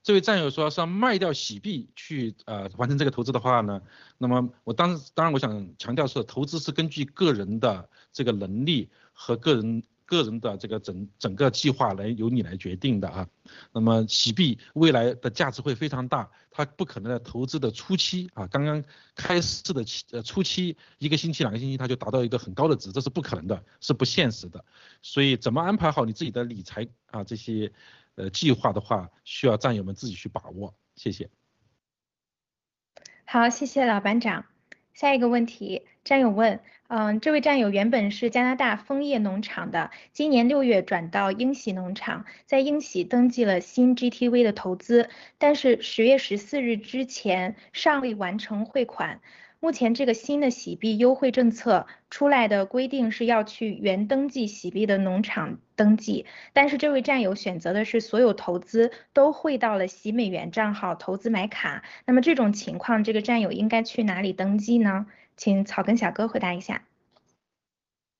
这位战友说是要卖掉喜币去呃完成这个投资的话呢，那么我当当然我想强调是投资是根据个人的这个能力和个人。个人的这个整整个计划来由你来决定的啊，那么洗币未来的价值会非常大，它不可能在投资的初期啊，刚刚开市的期呃初期一个星期两个星期它就达到一个很高的值，这是不可能的，是不现实的，所以怎么安排好你自己的理财啊这些呃计划的话，需要战友们自己去把握，谢谢。好，谢谢老班长。下一个问题，战友问，嗯，这位战友原本是加拿大枫叶农场的，今年六月转到英喜农场，在英喜登记了新 GTV 的投资，但是十月十四日之前尚未完成汇款。目前这个新的洗币优惠政策出来的规定是要去原登记洗币的农场登记，但是这位战友选择的是所有投资都汇到了洗美元账号投资买卡，那么这种情况，这个战友应该去哪里登记呢？请草根小哥回答一下。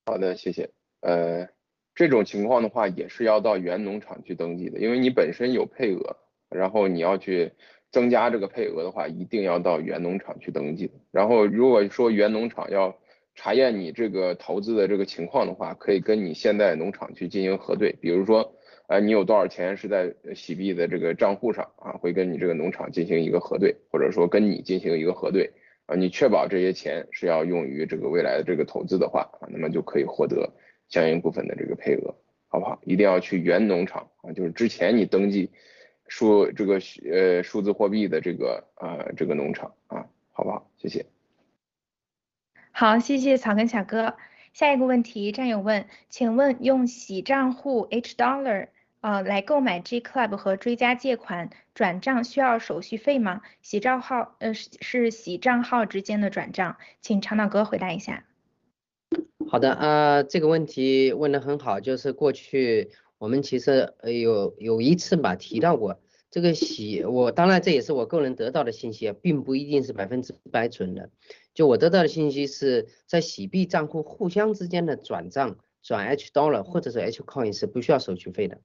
好的，谢谢。呃，这种情况的话也是要到原农场去登记的，因为你本身有配额，然后你要去。增加这个配额的话，一定要到原农场去登记。然后如果说原农场要查验你这个投资的这个情况的话，可以跟你现在农场去进行核对。比如说，呃，你有多少钱是在洗币的这个账户上啊？会跟你这个农场进行一个核对，或者说跟你进行一个核对啊。你确保这些钱是要用于这个未来的这个投资的话啊，那么就可以获得相应部分的这个配额，好不好？一定要去原农场啊，就是之前你登记。数这个呃数字货币的这个呃这个农场啊，好不好？谢谢。好，谢谢草根小哥。下一个问题，战友问，请问用洗账户 H Dollar 呃来购买 G Club 和追加借款转账需要手续费吗？洗账号呃是是洗账号之间的转账，请长岛哥回答一下。好的呃，这个问题问的很好，就是过去。我们其实呃有有一次吧提到过这个洗，我当然这也是我个人得到的信息，并不一定是百分之百准的。就我得到的信息是在洗币账户互相之间的转账转 H dollar 或者是 H coin 是不需要手续费的。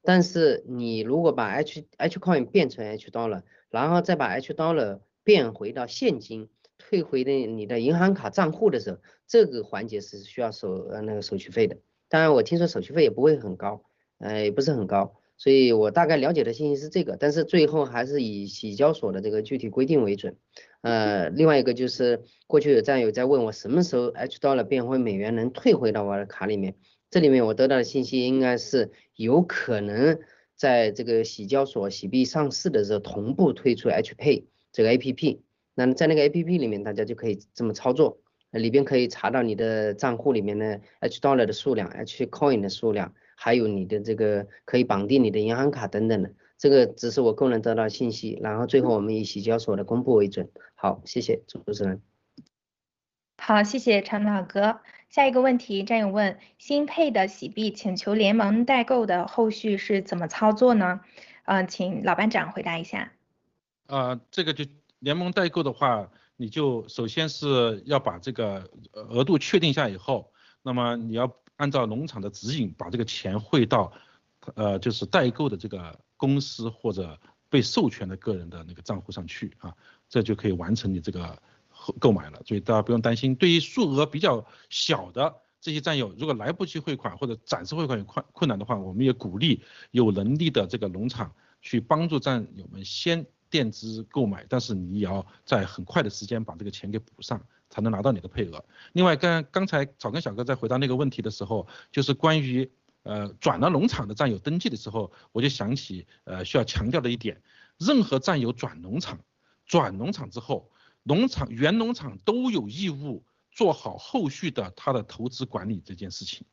但是你如果把 H H coin 变成 H dollar，然后再把 H dollar 变回到现金退回的你的银行卡账户的时候，这个环节是需要手呃那个手续费的。当然我听说手续费也不会很高。呃，也不是很高，所以我大概了解的信息是这个，但是最后还是以洗交所的这个具体规定为准。呃，另外一个就是过去有战友在问我什么时候 H dollar 变回美元能退回到我的卡里面，这里面我得到的信息应该是有可能在这个洗交所洗币上市的时候同步推出 H Pay 这个 A P P，那在那个 A P P 里面大家就可以这么操作，里边可以查到你的账户里面的 H dollar 的数量，H coin 的数量。还有你的这个可以绑定你的银行卡等等的，这个只是我个人得到信息，然后最后我们以洗交所的公布为准。好，谢谢主持人。好，谢谢长岛哥。下一个问题，战友问：新配的洗币请求联盟代购的后续是怎么操作呢？嗯，请老班长回答一下。啊，这个就联盟代购的话，你就首先是要把这个额度确定下以后，那么你要按照农场的指引，把这个钱汇到，呃，就是代购的这个公司或者被授权的个人的那个账户上去啊，这就可以完成你这个购买了。所以大家不用担心，对于数额比较小的这些战友，如果来不及汇款或者暂时汇款有困困难的话，我们也鼓励有能力的这个农场去帮助战友们先。垫资购买，但是你也要在很快的时间把这个钱给补上，才能拿到你的配额。另外，刚刚才草根小哥在回答那个问题的时候，就是关于呃转了农场的战友登记的时候，我就想起呃需要强调的一点，任何战友转农场，转农场之后，农场原农场都有义务。做好后续的他的投资管理这件事情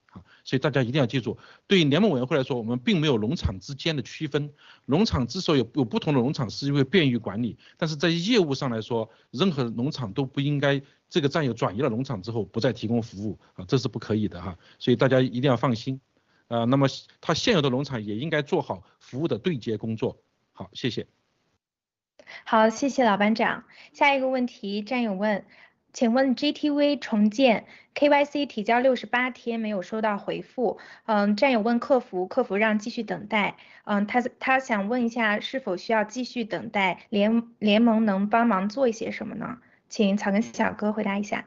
所以大家一定要记住，对于联盟委员会来说，我们并没有农场之间的区分。农场之所以有不同的农场，是因为便于管理，但是在业务上来说，任何农场都不应该这个战友转移了农场之后不再提供服务啊，这是不可以的哈。所以大家一定要放心啊。那么他现有的农场也应该做好服务的对接工作。好，谢谢。好，谢谢老班长。下一个问题，战友问。请问 GTV 重建 KYC 提交六十八天没有收到回复，嗯，战友问客服，客服让继续等待，嗯，他他想问一下是否需要继续等待，联联盟能帮忙做一些什么呢？请草根小哥回答一下。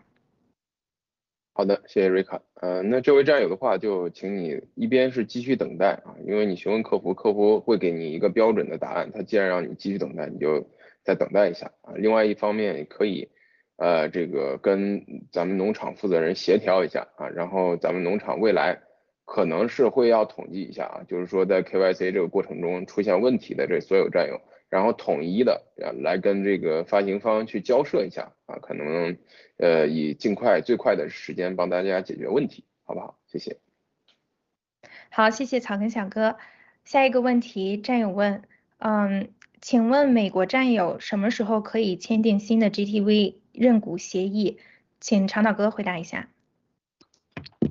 好的，谢谢瑞卡，呃，那这位战友的话就请你一边是继续等待啊，因为你询问客服，客服会给你一个标准的答案，他既然让你继续等待，你就再等待一下啊，另外一方面也可以。呃，这个跟咱们农场负责人协调一下啊，然后咱们农场未来可能是会要统计一下啊，就是说在 KYC 这个过程中出现问题的这所有战友，然后统一的来跟这个发行方去交涉一下啊，可能呃以尽快最快的时间帮大家解决问题，好不好？谢谢。好，谢谢草根小哥。下一个问题，战友问，嗯，请问美国战友什么时候可以签订新的 GTV？认股协议，请长岛哥回答一下。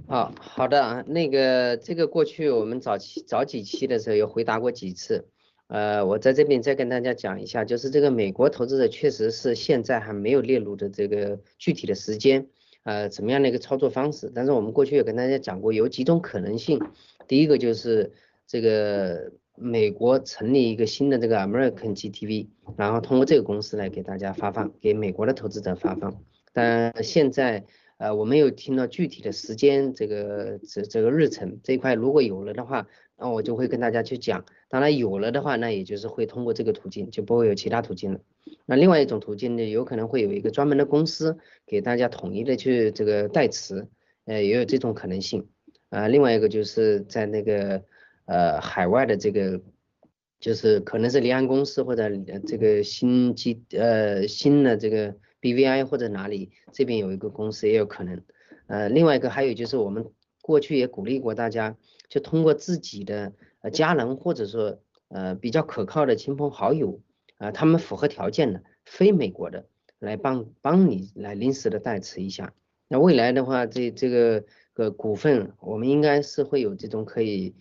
啊，好的，那个这个过去我们早期早几期的时候有回答过几次，呃，我在这边再跟大家讲一下，就是这个美国投资者确实是现在还没有列入的这个具体的时间，呃，怎么样的一个操作方式？但是我们过去有跟大家讲过，有几种可能性，第一个就是这个。美国成立一个新的这个 American GTV，然后通过这个公司来给大家发放，给美国的投资者发放。但现在呃我没有听到具体的时间，这个这这个日程这一块如果有了的话，那我就会跟大家去讲。当然有了的话，那也就是会通过这个途径，就不会有其他途径了。那另外一种途径呢，有可能会有一个专门的公司给大家统一的去这个代持，呃也有这种可能性。啊，另外一个就是在那个。呃，海外的这个就是可能是离岸公司或者这个新机呃新的这个 BVI 或者哪里这边有一个公司也有可能。呃，另外一个还有就是我们过去也鼓励过大家，就通过自己的呃家人或者说呃比较可靠的亲朋好友啊，他们符合条件的非美国的来帮帮你来临时的代持一下。那未来的话，这这个个股份我们应该是会有这种可以。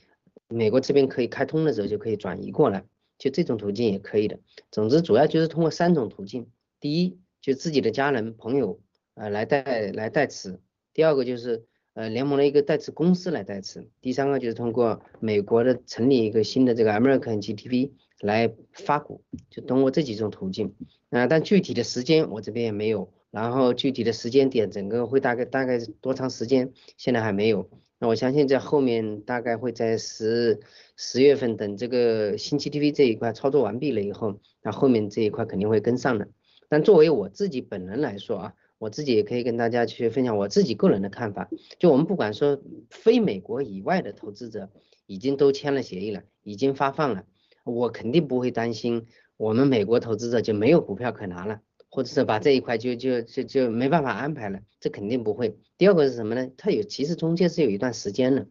美国这边可以开通的时候就可以转移过来，就这种途径也可以的。总之，主要就是通过三种途径：第一，就自己的家人朋友呃来代来代持；第二个就是呃联盟的一个代持公司来代持；第三个就是通过美国的成立一个新的这个 American GTV 来发股，就通过这几种途径。啊，但具体的时间我这边也没有，然后具体的时间点，整个会大概大概多长时间，现在还没有。那我相信在后面大概会在十十月份等这个新 GTV 这一块操作完毕了以后，那后面这一块肯定会跟上的。但作为我自己本人来说啊，我自己也可以跟大家去分享我自己个人的看法。就我们不管说非美国以外的投资者已经都签了协议了，已经发放了，我肯定不会担心我们美国投资者就没有股票可拿了。或者是把这一块就就就就没办法安排了，这肯定不会。第二个是什么呢？它有其实中间是有一段时间的，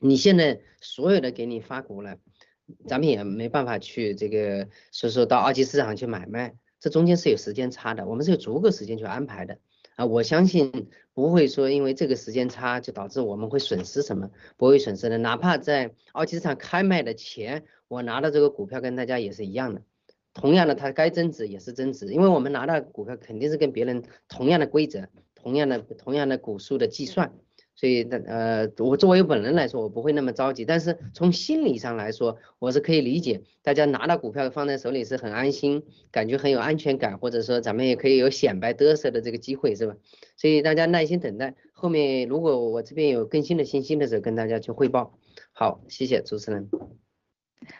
你现在所有的给你发股了，咱们也没办法去这个，所以说到二级市场去买卖，这中间是有时间差的，我们是有足够时间去安排的啊，我相信不会说因为这个时间差就导致我们会损失什么，不会损失的。哪怕在二级市场开卖的钱，我拿到这个股票跟大家也是一样的，同样的它该增值也是增值，因为我们拿到股票肯定是跟别人同样的规则，同样的同样的股数的计算。所以，呃，我作为本人来说，我不会那么着急。但是从心理上来说，我是可以理解，大家拿到股票放在手里是很安心，感觉很有安全感，或者说咱们也可以有显摆得瑟的这个机会，是吧？所以大家耐心等待，后面如果我这边有更新的信息的时候，跟大家去汇报。好，谢谢主持人。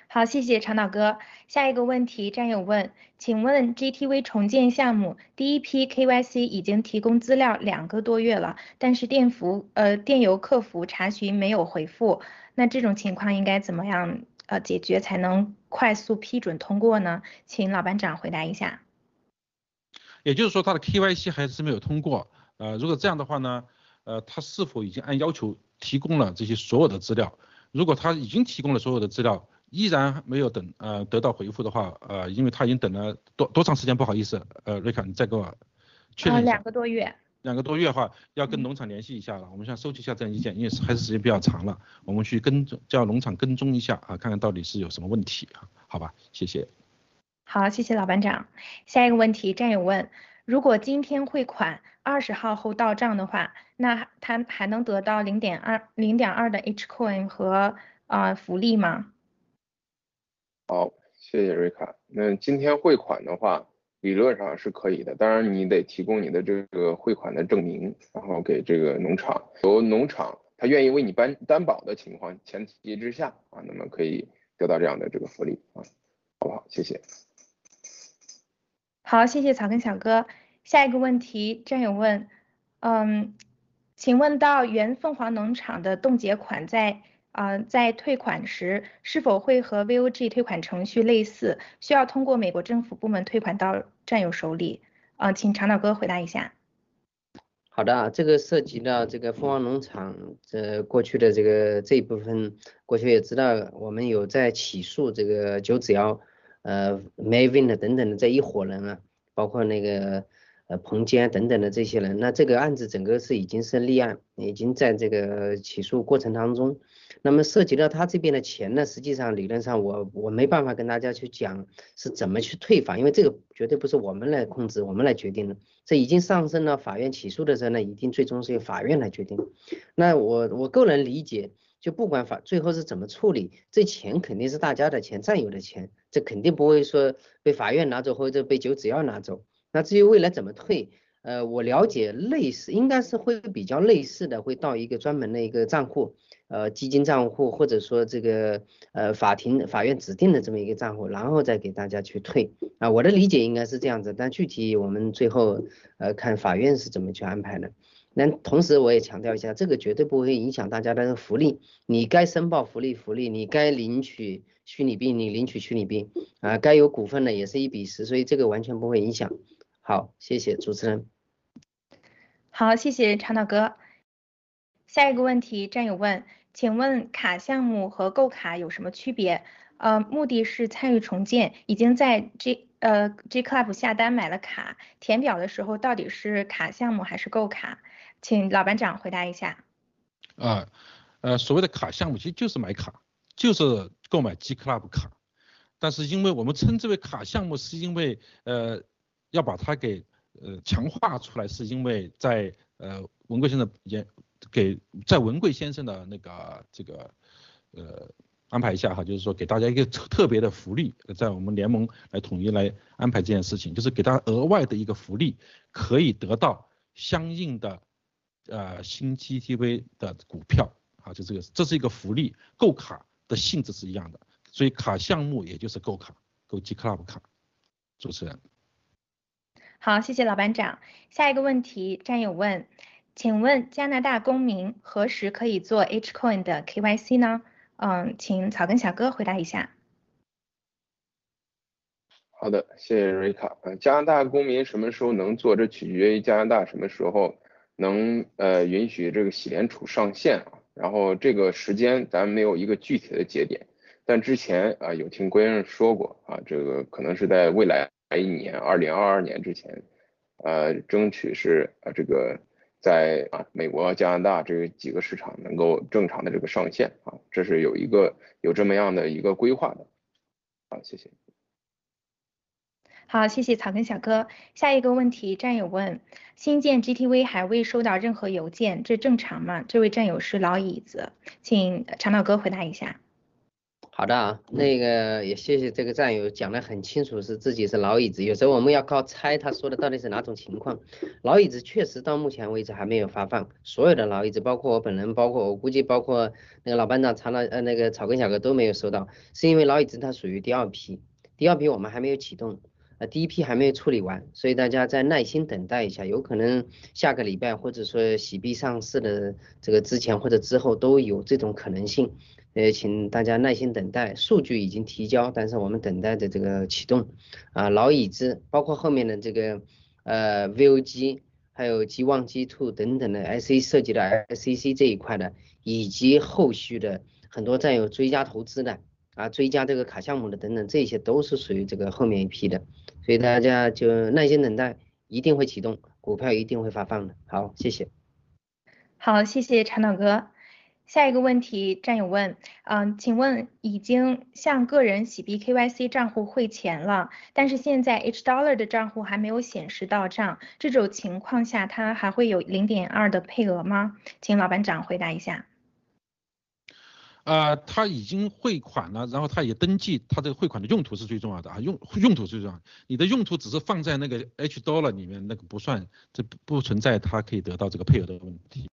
好，谢谢长岛哥。下一个问题，战友问，请问 GTV 重建项目第一批 KYC 已经提供资料两个多月了，但是电服呃电邮客服查询没有回复，那这种情况应该怎么样呃解决才能快速批准通过呢？请老班长回答一下。也就是说，他的 KYC 还是没有通过。呃，如果这样的话呢，呃，他是否已经按要求提供了这些所有的资料？如果他已经提供了所有的资料，依然没有等呃得到回复的话，呃，因为他已经等了多多长时间？不好意思，呃，瑞卡，你再给我确认一下。两个多月。两个多月的话，要跟农场联系一下了。我们想收集一下这样意见，因为还是时间比较长了，我们去跟踪叫农场跟踪一下啊，看看到底是有什么问题啊？好吧，谢谢。好，谢谢老班长。下一个问题，战友问：如果今天汇款，二十号后到账的话，那他还能得到零点二零点二的 H coin 和啊福利吗？好，谢谢瑞卡。那今天汇款的话，理论上是可以的，当然你得提供你的这个汇款的证明，然后给这个农场，由农场他愿意为你担担保的情况前提之下啊，那么可以得到这样的这个福利啊，好不好？谢谢。好，谢谢草根小哥。下一个问题，战友问，嗯，请问到原凤凰农场的冻结款在？啊，在退款时是否会和 VOG 退款程序类似，需要通过美国政府部门退款到战友手里？啊，请长岛哥回答一下。好的，这个涉及到这个凤凰农场这过去的这个这一部分，过去也知道我们有在起诉这个九子瑶、呃 Mavin 等等的这一伙人啊，包括那个。呃，彭坚等等的这些人，那这个案子整个是已经是立案，已经在这个起诉过程当中。那么涉及到他这边的钱呢，实际上理论上我我没办法跟大家去讲是怎么去退法，因为这个绝对不是我们来控制，我们来决定的。这已经上升到法院起诉的时候呢，一定最终是由法院来决定。那我我个人理解，就不管法最后是怎么处理，这钱肯定是大家的钱，占有的钱，这肯定不会说被法院拿走或者被九子要拿走。那至于未来怎么退，呃，我了解类似应该是会比较类似的，会到一个专门的一个账户，呃，基金账户或者说这个呃法庭法院指定的这么一个账户，然后再给大家去退啊。我的理解应该是这样子，但具体我们最后呃看法院是怎么去安排的。那同时我也强调一下，这个绝对不会影响大家的福利，你该申报福利福利，你该领取虚拟币你领取虚拟币啊，该有股份的也是一比十，所以这个完全不会影响。好，谢谢主持人。好，谢谢长岛哥。下一个问题，战友问，请问卡项目和购卡有什么区别？呃，目的是参与重建，已经在 G 呃 G Club 下单买了卡，填表的时候到底是卡项目还是购卡？请老班长回答一下。啊，呃，所谓的卡项目其实就是买卡，就是购买 G Club 卡，但是因为我们称之为卡项目，是因为呃。要把它给呃强化出来，是因为在呃文贵先生也给在文贵先生的那个这个呃安排一下哈，就是说给大家一个特特别的福利，在我们联盟来统一来安排这件事情，就是给大家额外的一个福利，可以得到相应的呃新 GTV 的股票啊，就这个这是一个福利，购卡的性质是一样的，所以卡项目也就是购卡，购 G Club 卡，主持人。好，谢谢老班长。下一个问题，战友问，请问加拿大公民何时可以做 H coin 的 KYC 呢？嗯，请草根小哥回答一下。好的，谢谢瑞卡。呃，加拿大公民什么时候能做？这取决于加拿大什么时候能呃允许这个洗联储上线啊。然后这个时间咱没有一个具体的节点，但之前啊有听郭先生说过啊，这个可能是在未来。一年，二零二二年之前，呃，争取是呃这个在啊美国、加拿大这几个市场能够正常的这个上线啊，这是有一个有这么样的一个规划的。好，谢谢。好，谢谢草根小哥。下一个问题，战友问：新建 GTV 还未收到任何邮件，这正常吗？这位战友是老椅子，请长岛哥回答一下。好的啊，那个也谢谢这个战友讲的很清楚，是自己是老椅子。有时候我们要靠猜他说的到底是哪种情况。老椅子确实到目前为止还没有发放，所有的老椅子，包括我本人，包括我估计包括那个老班长、长老呃那个草根小哥都没有收到，是因为老椅子它属于第二批，第二批我们还没有启动。呃，第一批还没有处理完，所以大家再耐心等待一下，有可能下个礼拜或者说喜币上市的这个之前或者之后都有这种可能性。呃，请大家耐心等待，数据已经提交，但是我们等待的这个启动。啊，老已知，包括后面的这个呃 VOG，还有 G One、G Two 等等的 IC 设计的 SCC 这一块的，以及后续的很多占有追加投资的。啊，追加这个卡项目的等等，这些都是属于这个后面一批的，所以大家就耐心等待，一定会启动，股票一定会发放的。好，谢谢。好，谢谢长岛哥。下一个问题，战友问，嗯，请问已经向个人洗币 KYC 账户汇钱了，但是现在 H Dollar 的账户还没有显示到账，这种情况下，它还会有零点二的配额吗？请老班长回答一下。呃，他已经汇款了，然后他也登记，他这个汇款的用途是最重要的啊，用用途最重要。你的用途只是放在那个 H dollar 里面，那个不算，这不存在他可以得到这个配额的问题。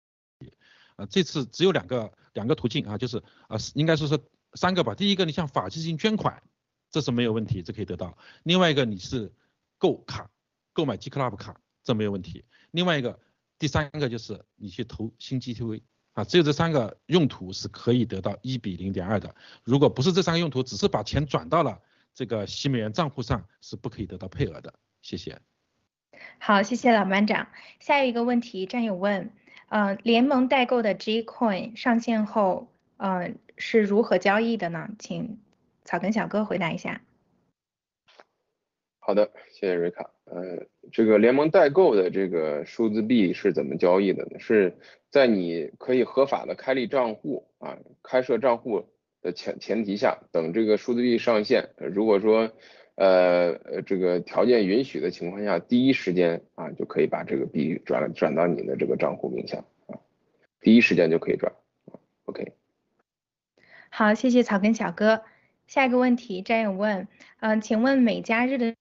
啊，这次只有两个两个途径啊，就是啊，应该说是三个吧。第一个，你向法基金捐款，这是没有问题，这可以得到。另外一个，你是购卡，购买 G Club 卡，这没有问题。另外一个，第三个就是你去投新 GTV。啊，只有这三个用途是可以得到一比零点二的。如果不是这三个用途，只是把钱转到了这个新美元账户上，是不可以得到配额的。谢谢。好，谢谢老班长。下一个问题，战友问，嗯，联盟代购的 G Coin 上线后，嗯，是如何交易的呢？请草根小哥回答一下。好的，谢谢瑞卡。呃，这个联盟代购的这个数字币是怎么交易的呢？是在你可以合法的开立账户啊，开设账户的前前提下，等这个数字币上线，如果说呃呃这个条件允许的情况下，第一时间啊就可以把这个币转转到你的这个账户名下啊，第一时间就可以转。OK。好，谢谢草根小哥。下一个问题，战友问，嗯，请问美加日的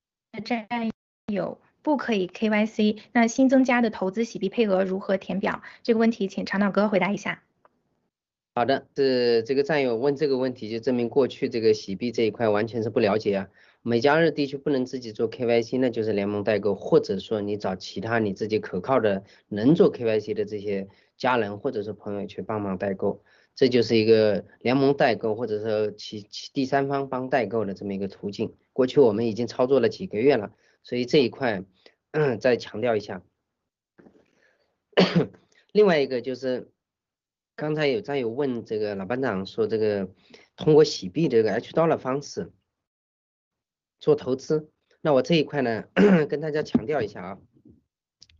战友不可以 KYC，那新增加的投资洗币配额如何填表？这个问题请长岛哥回答一下。好的，是这个战友问这个问题，就证明过去这个洗币这一块完全是不了解啊。美加日地区不能自己做 KYC，那就是联盟代购，或者说你找其他你自己可靠的能做 KYC 的这些家人或者是朋友去帮忙代购，这就是一个联盟代购或者说其其第三方帮代购的这么一个途径。过去我们已经操作了几个月了。所以这一块再强调一下。另外一个就是刚才有战友问这个老班长说这个通过洗币这个 H 刀的方式做投资，那我这一块呢 [coughs] 跟大家强调一下啊，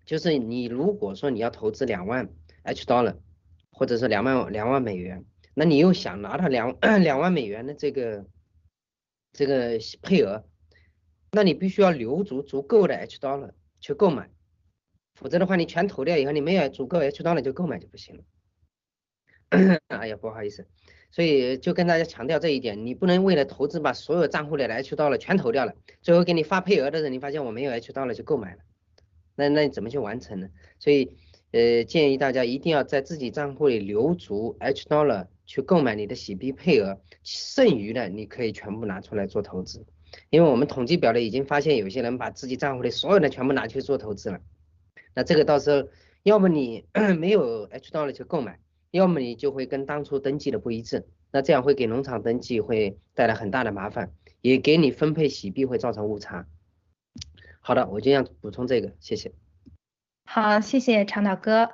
就是你如果说你要投资两万 H dollar，，或者是两万两万美元，那你又想拿到两两万美元的这个这个配额。那你必须要留足足够的 H dollar 去购买，否则的话你全投掉以后，你没有足够 H dollar 就购买就不行了。[coughs] 哎呀，不好意思，所以就跟大家强调这一点，你不能为了投资把所有账户里的 H dollar 全投掉了，最后给你发配额的人，你发现我没有 H 到了就购买了，那那你怎么去完成呢？所以呃建议大家一定要在自己账户里留足 H dollar 去购买你的洗币配额，剩余的你可以全部拿出来做投资。因为我们统计表里已经发现，有些人把自己账户里所有的全部拿去做投资了，那这个到时候，要么你 [coughs] 没有 H dollar 去购买，要么你就会跟当初登记的不一致，那这样会给农场登记会带来很大的麻烦，也给你分配洗币会造成误差。好的，我就想补充这个，谢谢。好，谢谢长岛哥。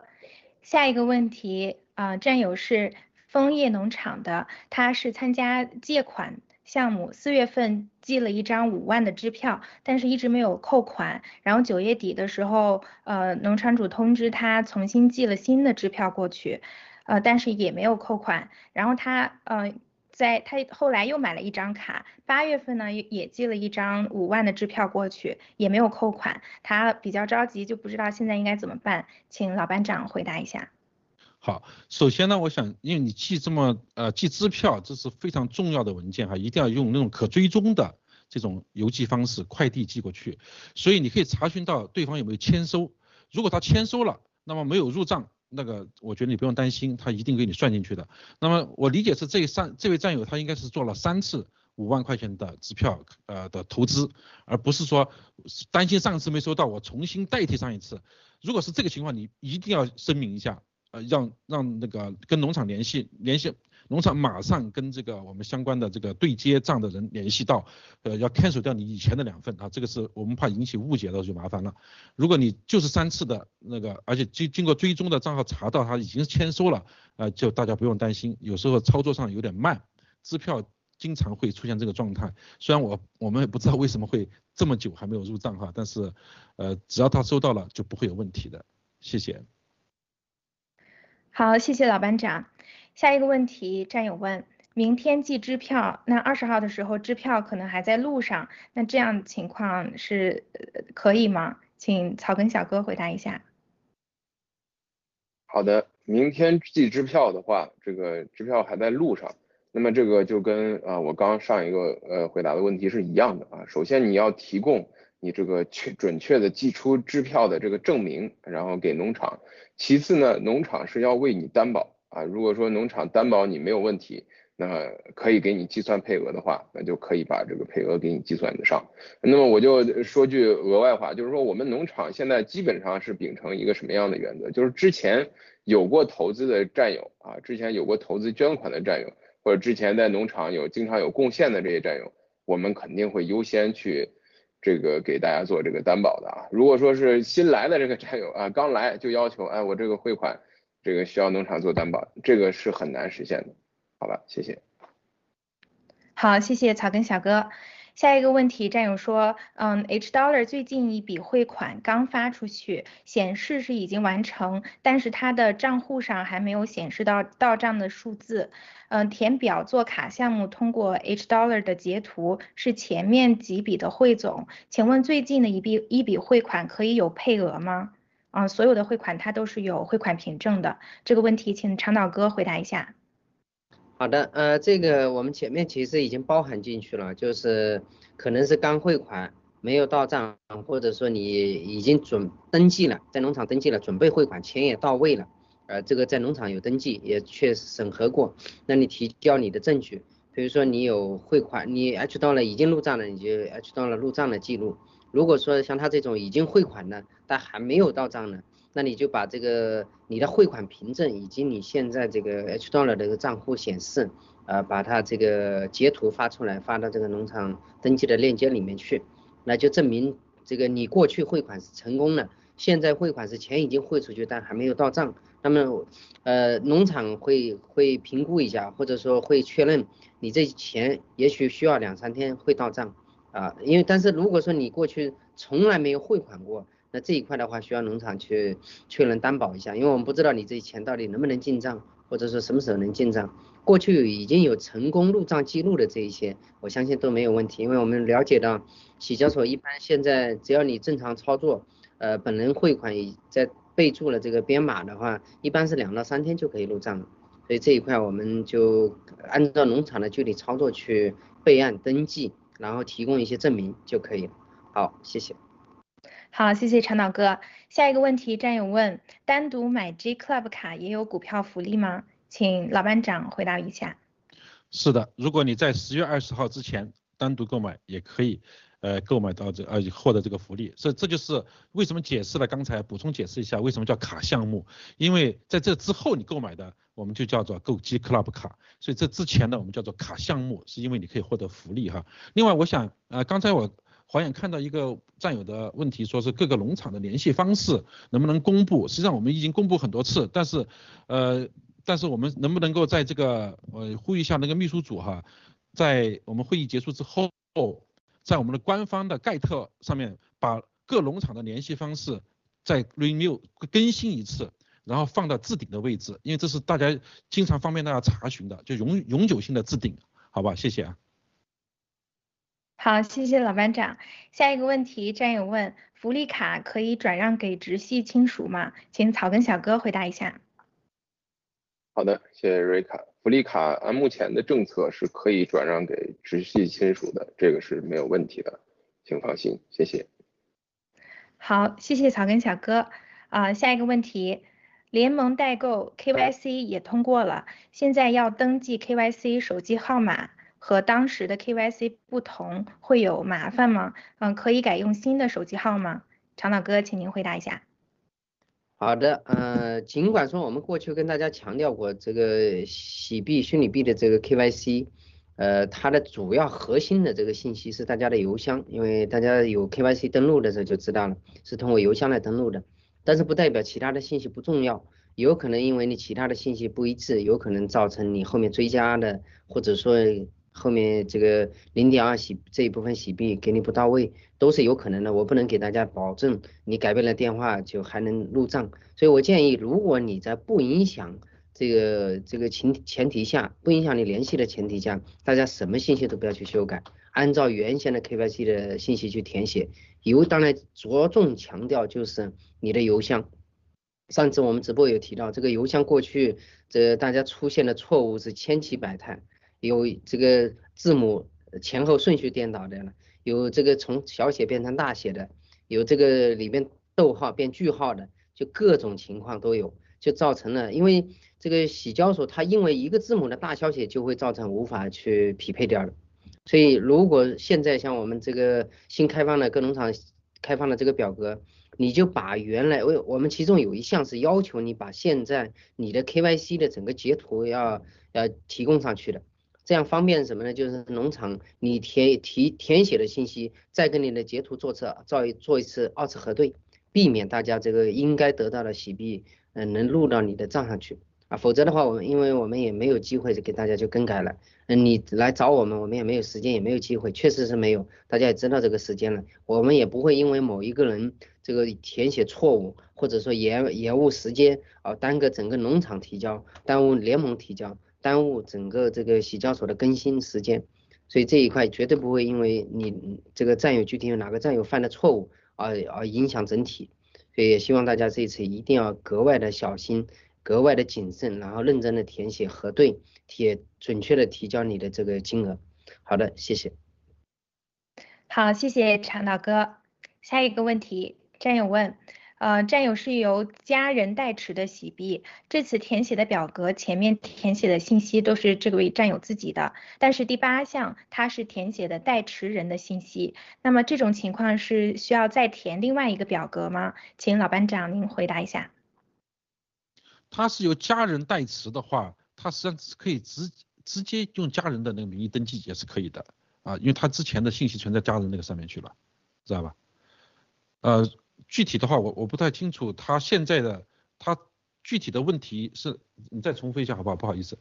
下一个问题啊，战友是枫叶农场的，他是参加借款。项目，四月份寄了一张五万的支票，但是一直没有扣款。然后九月底的时候，呃，农场主通知他重新寄了新的支票过去，呃，但是也没有扣款。然后他，呃，在他后来又买了一张卡，八月份呢也寄了一张五万的支票过去，也没有扣款。他比较着急，就不知道现在应该怎么办，请老班长回答一下。好，首先呢，我想，因为你寄这么呃寄支票，这是非常重要的文件哈，一定要用那种可追踪的这种邮寄方式，快递寄过去。所以你可以查询到对方有没有签收，如果他签收了，那么没有入账，那个我觉得你不用担心，他一定给你算进去的。那么我理解是这三这位战友他应该是做了三次五万块钱的支票呃的投资，而不是说担心上次没收到，我重新代替上一次。如果是这个情况，你一定要声明一下。呃，让让那个跟农场联系联系，农场马上跟这个我们相关的这个对接账的人联系到，呃，要 cancel 掉你以前的两份啊，这个是我们怕引起误解的就麻烦了。如果你就是三次的那个，而且经经过追踪的账号查到他已经签收了，呃，就大家不用担心，有时候操作上有点慢，支票经常会出现这个状态。虽然我我们也不知道为什么会这么久还没有入账哈，但是呃，只要他收到了就不会有问题的。谢谢。好，谢谢老班长。下一个问题，战友问：明天寄支票，那二十号的时候支票可能还在路上，那这样情况是可以吗？请草根小哥回答一下。好的，明天寄支票的话，这个支票还在路上，那么这个就跟啊我刚上一个呃回答的问题是一样的啊。首先你要提供你这个确准确的寄出支票的这个证明，然后给农场。其次呢，农场是要为你担保啊。如果说农场担保你没有问题，那可以给你计算配额的话，那就可以把这个配额给你计算得上。那么我就说句额外话，就是说我们农场现在基本上是秉承一个什么样的原则？就是之前有过投资的战友啊，之前有过投资捐款的战友，或者之前在农场有经常有贡献的这些战友，我们肯定会优先去。这个给大家做这个担保的啊，如果说是新来的这个战友啊，刚来就要求，哎，我这个汇款，这个需要农场做担保，这个是很难实现的，好吧，谢谢。好，谢谢草根小哥。下一个问题，战友说，嗯，H Dollar 最近一笔汇款刚发出去，显示是已经完成，但是他的账户上还没有显示到到账的数字。嗯，填表做卡项目通过 H Dollar 的截图是前面几笔的汇总，请问最近的一笔一笔汇款可以有配额吗？啊，所有的汇款它都是有汇款凭证的，这个问题请长岛哥回答一下。好的，呃，这个我们前面其实已经包含进去了，就是可能是刚汇款没有到账，或者说你已经准登记了，在农场登记了，准备汇款，钱也到位了，呃，这个在农场有登记，也确实审核过，那你提交你的证据，比如说你有汇款，你 H 到了已经入账了，你就 H 到了入账的记录。如果说像他这种已经汇款了，但还没有到账呢？那你就把这个你的汇款凭证以及你现在这个 H dollar 的这个账户显示，呃，把它这个截图发出来，发到这个农场登记的链接里面去，那就证明这个你过去汇款是成功的，现在汇款是钱已经汇出去，但还没有到账。那么，呃，农场会会评估一下，或者说会确认你这钱也许需要两三天会到账啊，因为但是如果说你过去从来没有汇款过。那这一块的话，需要农场去确认担保一下，因为我们不知道你这钱到底能不能进账，或者说什么时候能进账。过去已经有成功入账记录的这一些，我相信都没有问题，因为我们了解到，洗交所一般现在只要你正常操作，呃，本人汇款已在备注了这个编码的话，一般是两到三天就可以入账了。所以这一块我们就按照农场的具体操作去备案登记，然后提供一些证明就可以了。好，谢谢。好，谢谢长岛哥。下一个问题，战友问：单独买 G Club 卡也有股票福利吗？请老班长回答一下。是的，如果你在十月二十号之前单独购买，也可以呃购买到这呃获得这个福利。所以这就是为什么解释了刚才补充解释一下为什么叫卡项目，因为在这之后你购买的我们就叫做购机 Club 卡，所以这之前呢我们叫做卡项目，是因为你可以获得福利哈。另外我想呃刚才我。好像看到一个战友的问题，说是各个农场的联系方式能不能公布？实际上我们已经公布很多次，但是呃，但是我们能不能够在这个呃呼吁一下那个秘书组哈，在我们会议结束之后，在我们的官方的盖特上面把各农场的联系方式再 renew 更新一次，然后放到置顶的位置，因为这是大家经常方便大家查询的，就永永久性的置顶，好吧？谢谢啊。好，谢谢老班长。下一个问题，战友问：福利卡可以转让给直系亲属吗？请草根小哥回答一下。好的，谢谢瑞卡。福利卡按目前的政策是可以转让给直系亲属的，这个是没有问题的，请放心，谢谢。好，谢谢草根小哥。啊，下一个问题，联盟代购 KYC 也通过了，现在要登记 KYC 手机号码。和当时的 KYC 不同，会有麻烦吗？嗯，可以改用新的手机号吗？长岛哥，请您回答一下。好的，呃，尽管说我们过去跟大家强调过这个洗币、虚拟币的这个 KYC，呃，它的主要核心的这个信息是大家的邮箱，因为大家有 KYC 登录的时候就知道了，是通过邮箱来登录的。但是不代表其他的信息不重要，有可能因为你其他的信息不一致，有可能造成你后面追加的，或者说。后面这个零点二洗这一部分洗币给你不到位，都是有可能的。我不能给大家保证你改变了电话就还能入账，所以我建议，如果你在不影响这个这个前前提下，不影响你联系的前提下，大家什么信息都不要去修改，按照原先的 KYC 的信息去填写。邮当然着重强调就是你的邮箱。上次我们直播有提到，这个邮箱过去这大家出现的错误是千奇百态。有这个字母前后顺序颠倒的，有这个从小写变成大写的，有这个里面逗号变句号的，就各种情况都有，就造成了，因为这个洗交所它因为一个字母的大小写就会造成无法去匹配掉的，所以如果现在像我们这个新开放的各农场开放的这个表格，你就把原来为我们其中有一项是要求你把现在你的 KYC 的整个截图要要提供上去的。这样方便什么呢？就是农场你填提填写的信息，再跟你的截图做次做一做一次二次核对，避免大家这个应该得到的洗币，嗯，能入到你的账上去啊。否则的话，我们因为我们也没有机会给大家就更改了，嗯，你来找我们，我们也没有时间，也没有机会，确实是没有。大家也知道这个时间了，我们也不会因为某一个人这个填写错误，或者说延延误时间啊，耽搁整个农场提交，耽误联盟提交。耽误整个这个洗交所的更新时间，所以这一块绝对不会因为你这个战友具体有哪个战友犯的错误而而影响整体，所以也希望大家这一次一定要格外的小心，格外的谨慎，然后认真的填写核对，也准确的提交你的这个金额。好的，谢谢。好，谢谢长岛哥。下一个问题，战友问。呃，战友是由家人代持的洗币，这次填写的表格前面填写的信息都是这位战友自己的，但是第八项他是填写的代持人的信息，那么这种情况是需要再填另外一个表格吗？请老班长您回答一下。他是由家人代持的话，他实际上是可以直直接用家人的那个名义登记也是可以的啊，因为他之前的信息存在家人那个上面去了，知道吧？呃。具体的话，我我不太清楚他现在的他具体的问题是，你再重复一下好不好？不好意思。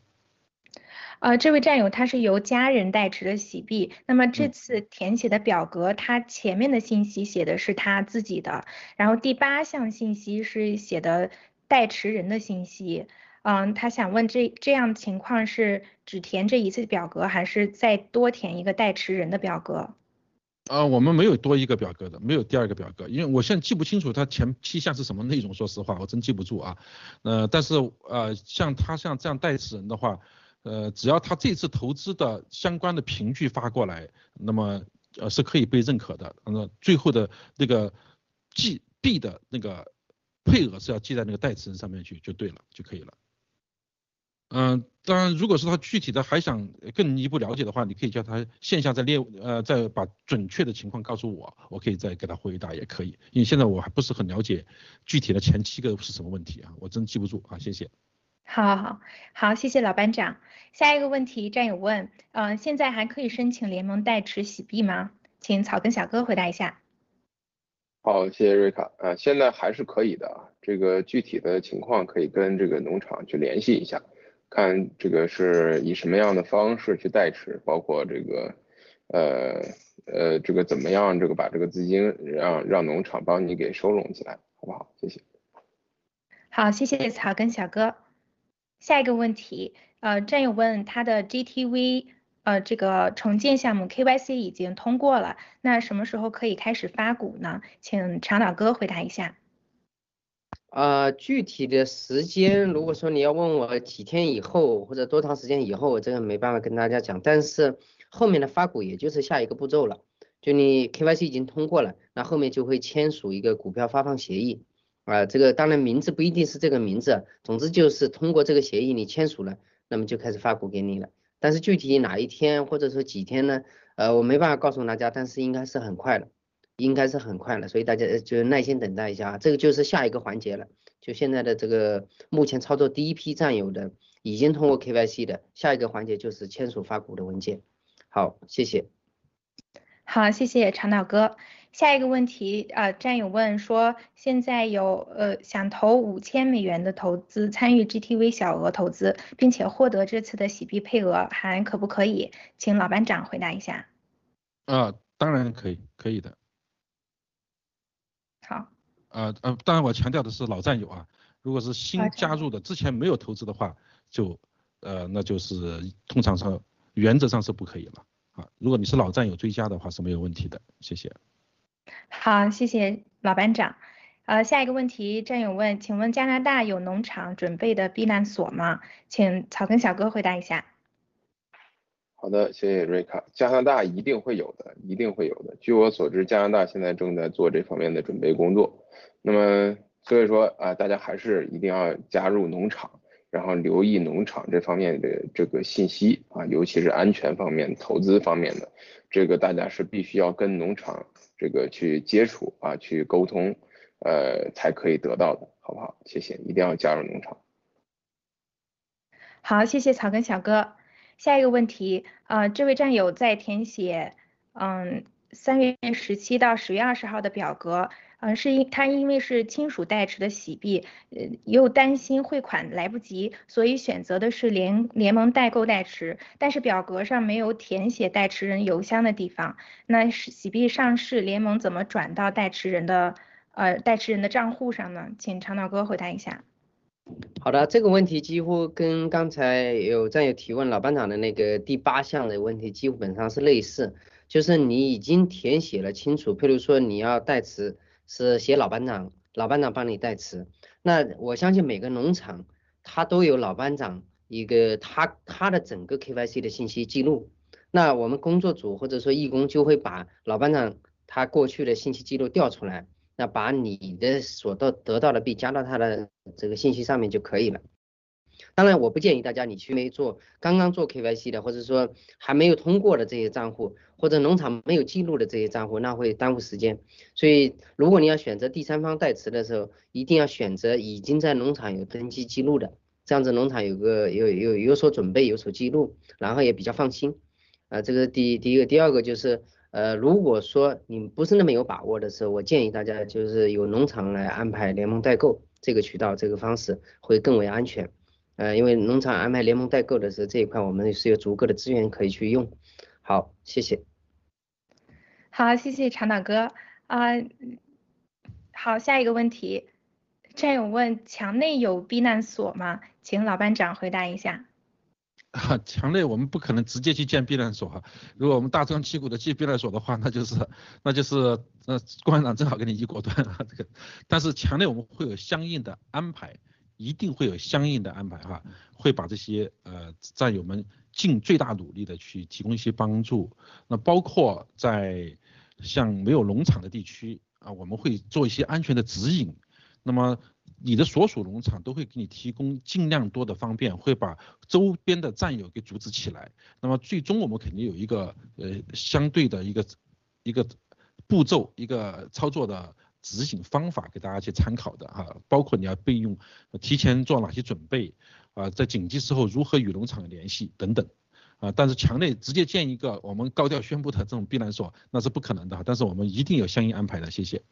呃，这位战友他是由家人代持的喜币，那么这次填写的表格，他前面的信息写的是他自己的，然后第八项信息是写的代持人的信息，嗯，他想问这这样情况是只填这一次表格，还是再多填一个代持人的表格？啊，我们没有多一个表格的，没有第二个表格，因为我现在记不清楚它前七项是什么内容，说实话，我真记不住啊。呃，但是呃，像他像这样代持人的话，呃，只要他这次投资的相关的凭据发过来，那么呃是可以被认可的。那最后的那个记 B 的那个配额是要记在那个代持人上面去，就对了，就可以了。嗯，当然，如果是他具体的还想更一步了解的话，你可以叫他线下再列，呃，再把准确的情况告诉我，我可以再给他回答也可以。因为现在我还不是很了解具体的前七个是什么问题啊，我真记不住啊，谢谢。好，好，好，好，谢谢老班长。下一个问题，战友问，嗯，现在还可以申请联盟代持洗币吗？请草根小哥回答一下。好，谢谢瑞卡，啊，现在还是可以的，这个具体的情况可以跟这个农场去联系一下。看这个是以什么样的方式去代持，包括这个呃呃这个怎么样这个把这个资金让让农场帮你给收拢起来，好不好？谢谢。好，谢谢草根小哥。下一个问题，呃，战友问他的 GTV 呃这个重建项目 KYC 已经通过了，那什么时候可以开始发股呢？请长岛哥回答一下。呃，具体的时间，如果说你要问我几天以后或者多长时间以后，我这个没办法跟大家讲。但是后面的发股也就是下一个步骤了，就你 KYC 已经通过了，那后面就会签署一个股票发放协议。啊，这个当然名字不一定是这个名字，总之就是通过这个协议你签署了，那么就开始发股给你了。但是具体哪一天或者说几天呢？呃，我没办法告诉大家，但是应该是很快的，应该是很快了，所以大家就耐心等待一下，这个就是下一个环节了。就现在的这个目前操作第一批占有的已经通过 KYC 的，下一个环节就是签署发股的文件。好，谢谢。好，谢谢长岛哥。下一个问题，呃，战友问说，现在有呃想投五千美元的投资，参与 GTV 小额投资，并且获得这次的洗币配额，还可不可以？请老班长回答一下。啊，当然可以，可以的。好。呃呃，当然我强调的是老战友啊，如果是新加入的，之前没有投资的话，就呃那就是通常上原则上是不可以了啊。如果你是老战友追加的话是没有问题的，谢谢。好，谢谢老班长。呃，下一个问题，战友问，请问加拿大有农场准备的避难所吗？请草根小哥回答一下。好的，谢谢瑞卡。加拿大一定会有的，一定会有的。据我所知，加拿大现在正在做这方面的准备工作。那么，所以说啊，大家还是一定要加入农场，然后留意农场这方面的这个信息啊，尤其是安全方面、投资方面的，这个大家是必须要跟农场。这个去接触啊，去沟通，呃，才可以得到的，好不好？谢谢，一定要加入农场。好，谢谢草根小哥。下一个问题，呃，这位战友在填写，嗯，三月十七到十月二十号的表格。嗯，是因他因为是亲属代持的喜币，呃，又担心汇款来不及，所以选择的是联联盟代购代持，但是表格上没有填写代持人邮箱的地方。那喜币上市，联盟怎么转到代持人的呃代持人的账户上呢？请长岛哥回答一下。好的，这个问题几乎跟刚才有战友提问老班长的那个第八项的问题基本上是类似，就是你已经填写了清楚，譬如说你要代持。是写老班长，老班长帮你代持。那我相信每个农场他都有老班长一个他他的整个 KYC 的信息记录。那我们工作组或者说义工就会把老班长他过去的信息记录调出来，那把你的所得得到的币加到他的这个信息上面就可以了。当然，我不建议大家你去没做刚刚做 KYC 的，或者说还没有通过的这些账户，或者农场没有记录的这些账户，那会耽误时间。所以，如果你要选择第三方代持的时候，一定要选择已经在农场有登记记录的，这样子农场有个有有有所准备，有所记录，然后也比较放心。啊，这个第第一个，第二个就是，呃，如果说你不是那么有把握的时候，我建议大家就是由农场来安排联盟代购这个渠道，这个方式会更为安全。呃，因为农场安排联盟代购的时候，这一块我们是有足够的资源可以去用。好，谢谢。好，谢谢长岛哥。啊，好，下一个问题，战友问墙内有避难所吗？请老班长回答一下。啊，墙内我们不可能直接去建避难所哈。如果我们大张旗鼓的建避难所的话，那就是那就是呃，共产党正好给你一果断啊这个。但是墙内我们会有相应的安排。一定会有相应的安排哈，会把这些呃战友们尽最大努力的去提供一些帮助。那包括在像没有农场的地区啊，我们会做一些安全的指引。那么你的所属农场都会给你提供尽量多的方便，会把周边的战友给组织起来。那么最终我们肯定有一个呃相对的一个一个步骤一个操作的。执行方法给大家去参考的哈，包括你要备用，提前做哪些准备啊，在紧急时候如何与农场联系等等啊，但是墙内直接建一个我们高调宣布的这种避难所那是不可能的，但是我们一定有相应安排的，谢谢。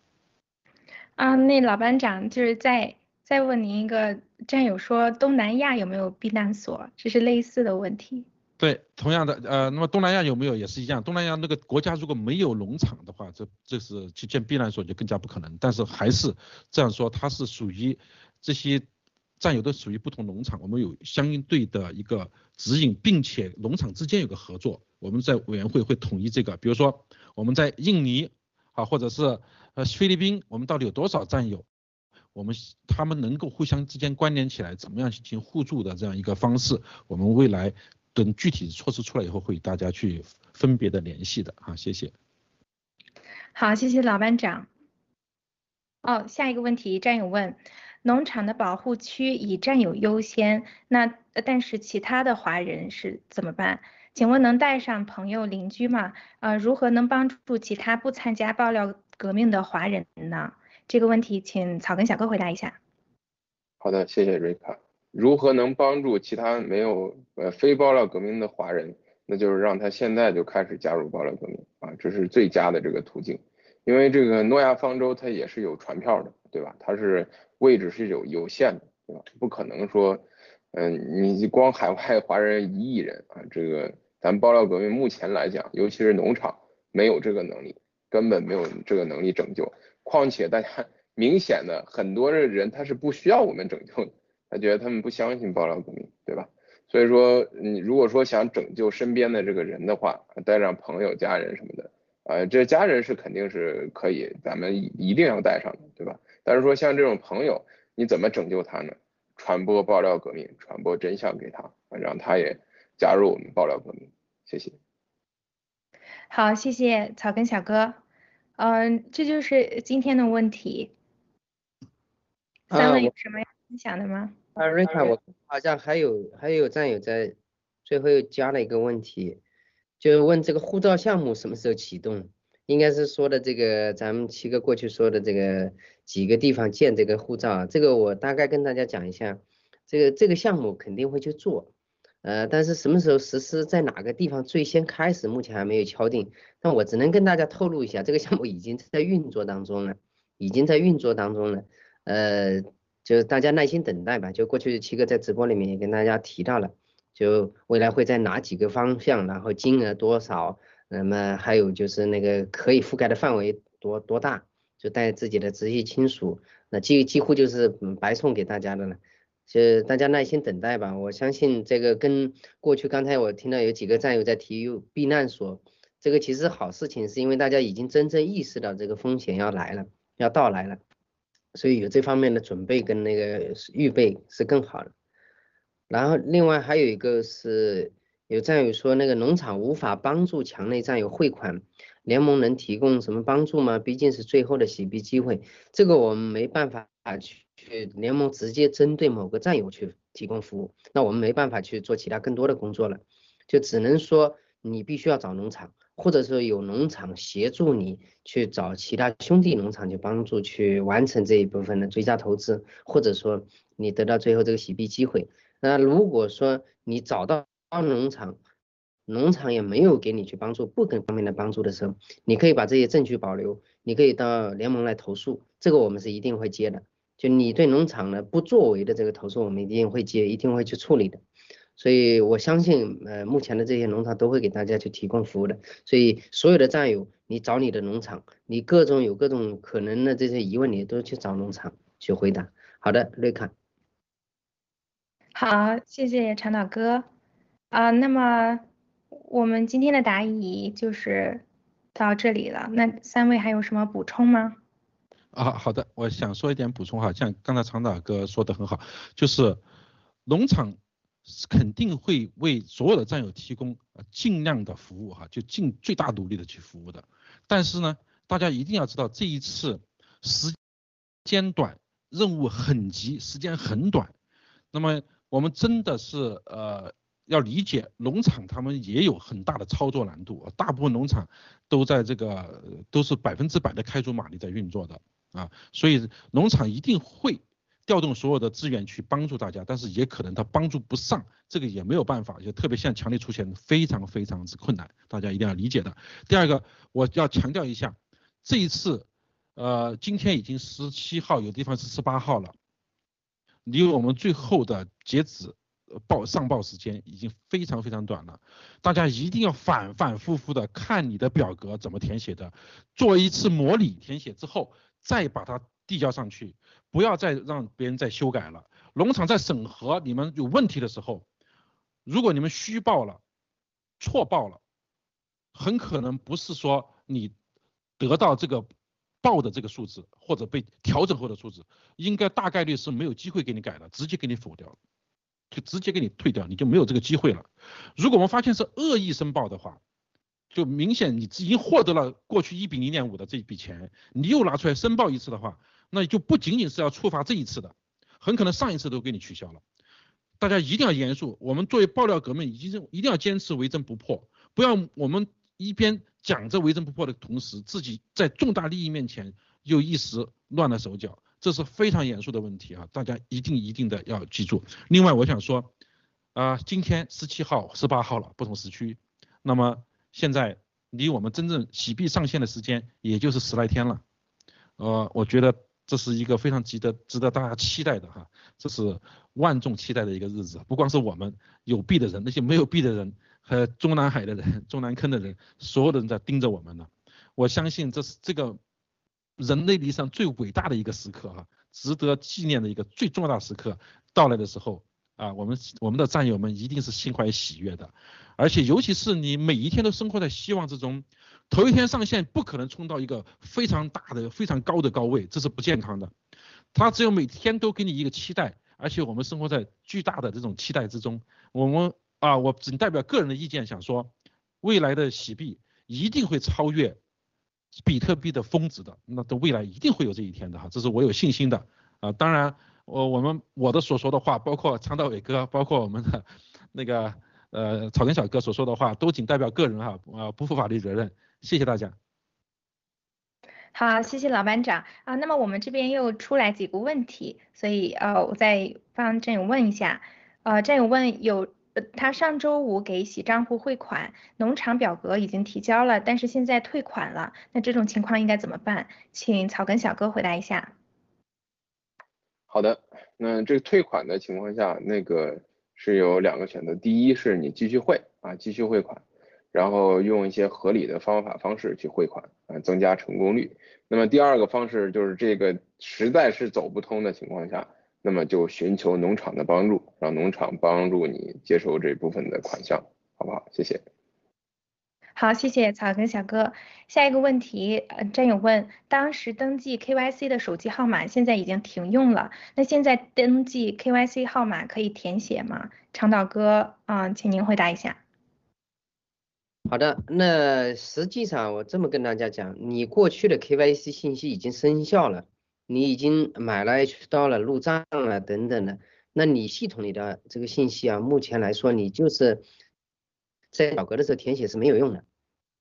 啊，那老班长就是在。再问您一个，战友说东南亚有没有避难所？这是类似的问题。对，同样的，呃，那么东南亚有没有也是一样？东南亚那个国家如果没有农场的话，这这是去建避难所就更加不可能。但是还是这样说，它是属于这些战友都属于不同农场，我们有相应对的一个指引，并且农场之间有个合作，我们在委员会会统一这个。比如说我们在印尼啊，或者是呃菲律宾，我们到底有多少战友？我们他们能够互相之间关联起来，怎么样进行互助的这样一个方式，我们未来。等具体措施出来以后，会大家去分别的联系的啊，谢谢。好，谢谢老班长。哦，下一个问题，战友问，农场的保护区以战友优先，那但是其他的华人是怎么办？请问能带上朋友邻居吗？呃，如何能帮助其他不参加爆料革命的华人呢？这个问题请草根小哥回答一下。好的，谢谢瑞卡。如何能帮助其他没有呃非爆料革命的华人？那就是让他现在就开始加入爆料革命啊，这是最佳的这个途径。因为这个诺亚方舟它也是有船票的，对吧？它是位置是有有限的，对吧？不可能说，嗯，你光海外华人一亿人啊，这个咱爆料革命目前来讲，尤其是农场没有这个能力，根本没有这个能力拯救。况且大家明显的很多的人他是不需要我们拯救的。他觉得他们不相信爆料革命，对吧？所以说，你如果说想拯救身边的这个人的话，带上朋友、家人什么的，啊，这家人是肯定是可以，咱们一定要带上的，对吧？但是说像这种朋友，你怎么拯救他呢？传播爆料革命，传播真相给他，让他也加入我们爆料革命。谢谢。好，谢谢草根小哥。嗯，这就是今天的问题。三位有什么要分享的吗？啊，瑞卡，我好像还有还有战友在最后又加了一个问题，就是问这个护照项目什么时候启动？应该是说的这个咱们七哥过去说的这个几个地方建这个护照，这个我大概跟大家讲一下，这个这个项目肯定会去做，呃，但是什么时候实施，在哪个地方最先开始，目前还没有敲定，但我只能跟大家透露一下，这个项目已经在运作当中了，已经在运作当中了，呃。就是大家耐心等待吧。就过去七哥在直播里面也跟大家提到了，就未来会在哪几个方向，然后金额多少，那么还有就是那个可以覆盖的范围多多大，就带自己的直系亲属，那几几乎就是白送给大家的了。就大家耐心等待吧。我相信这个跟过去刚才我听到有几个战友在提避难所，这个其实好事情，是因为大家已经真正意识到这个风险要来了，要到来了。所以有这方面的准备跟那个预备是更好的。然后另外还有一个是有战友说那个农场无法帮助墙内战友汇款，联盟能提供什么帮助吗？毕竟是最后的洗币机会，这个我们没办法啊去去联盟直接针对某个战友去提供服务，那我们没办法去做其他更多的工作了，就只能说你必须要找农场。或者说有农场协助你去找其他兄弟农场去帮助去完成这一部分的追加投资，或者说你得到最后这个洗币机会。那如果说你找到农场，农场也没有给你去帮助不跟方面的帮助的时候，你可以把这些证据保留，你可以到联盟来投诉，这个我们是一定会接的。就你对农场的不作为的这个投诉，我们一定会接，一定会去处理的。所以我相信，呃，目前的这些农场都会给大家去提供服务的。所以所有的战友，你找你的农场，你各种有各种可能的这些疑问，你都去找农场去回答。好的，瑞卡。好，谢谢长岛哥。啊，那么我们今天的答疑就是到这里了。那三位还有什么补充吗？啊，好的，我想说一点补充哈，像刚才长岛哥说的很好，就是农场。肯定会为所有的战友提供尽量的服务哈，就尽最大努力的去服务的。但是呢，大家一定要知道这一次时间短，任务很急，时间很短。那么我们真的是呃要理解农场他们也有很大的操作难度，大部分农场都在这个都是百分之百的开足马力在运作的啊，所以农场一定会。调动所有的资源去帮助大家，但是也可能他帮助不上，这个也没有办法，就特别现在强力出现非常非常之困难，大家一定要理解的。第二个，我要强调一下，这一次，呃，今天已经十七号，有地方是十八号了，离我们最后的截止报上报时间已经非常非常短了。大家一定要反反复复的看你的表格怎么填写的，做一次模拟填写之后，再把它递交上去，不要再让别人再修改了。农场在审核你们有问题的时候，如果你们虚报了、错报了，很可能不是说你得到这个报的这个数字或者被调整后的数字，应该大概率是没有机会给你改的，直接给你否掉，就直接给你退掉，你就没有这个机会了。如果我们发现是恶意申报的话，就明显你已经获得了过去一比零点五的这笔钱，你又拿出来申报一次的话，那就不仅仅是要触发这一次的，很可能上一次都给你取消了。大家一定要严肃，我们作为爆料革命，一定一定要坚持为真不破，不要我们。一边讲着为真不破的同时，自己在重大利益面前又一时乱了手脚，这是非常严肃的问题啊！大家一定一定的要记住。另外，我想说，啊，今天十七号、十八号了，不同时区，那么现在离我们真正洗币上线的时间也就是十来天了，呃，我觉得这是一个非常值得值得大家期待的哈，这是万众期待的一个日子，不光是我们有币的人，那些没有币的人。和中南海的人、[laughs] 中南坑的人，所有的人在盯着我们呢。我相信这是这个人类历史上最伟大的一个时刻哈，值得纪念的一个最重要的时刻到来的时候啊，我们我们的战友们一定是心怀喜悦的。而且尤其是你每一天都生活在希望之中，头一天上线不可能冲到一个非常大的、非常高的高位，这是不健康的。他只有每天都给你一个期待，而且我们生活在巨大的这种期待之中，我们。啊，我仅代表个人的意见，想说，未来的洗币一定会超越比特币的峰值的，那的未来一定会有这一天的哈，这是我有信心的啊。当然，我我们我的所说的话，包括长岛伟哥，包括我们的那个呃草根小哥所说的话，都仅代表个人哈，啊不负法律责任。谢谢大家。好，谢谢老班长啊。那么我们这边又出来几个问题，所以呃我再帮战友问一下，呃战友问有。他上周五给洗账户汇款，农场表格已经提交了，但是现在退款了，那这种情况应该怎么办？请草根小哥回答一下。好的，那这个退款的情况下，那个是有两个选择，第一是你继续汇啊，继续汇款，然后用一些合理的方法方式去汇款啊，增加成功率。那么第二个方式就是这个实在是走不通的情况下。那么就寻求农场的帮助，让农场帮助你接收这部分的款项，好不好？谢谢。好，谢谢草根小哥。下一个问题，呃，战友问，当时登记 KYC 的手机号码现在已经停用了，那现在登记 KYC 号码可以填写吗？长岛哥，嗯，请您回答一下。好的，那实际上我这么跟大家讲，你过去的 KYC 信息已经生效了。你已经买了 H 刀了，入账了等等的，那你系统里的这个信息啊，目前来说你就是在表格的时候填写是没有用的。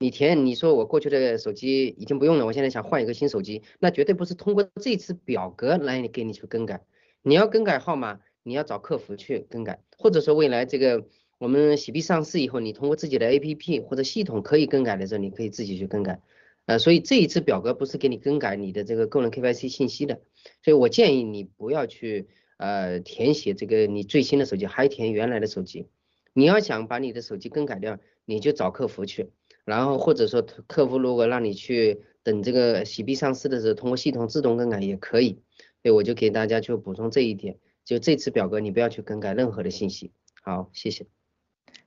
你填你说我过去的手机已经不用了，我现在想换一个新手机，那绝对不是通过这次表格来给你去更改。你要更改号码，你要找客服去更改，或者说未来这个我们洗币上市以后，你通过自己的 APP 或者系统可以更改的时候，你可以自己去更改。呃，所以这一次表格不是给你更改你的这个个人 KYC 信息的，所以我建议你不要去呃填写这个你最新的手机，还填原来的手机。你要想把你的手机更改掉，你就找客服去，然后或者说客服如果让你去等这个洗币上市的时候，通过系统自动更改也可以。所以我就给大家去补充这一点，就这次表格你不要去更改任何的信息。好，谢谢。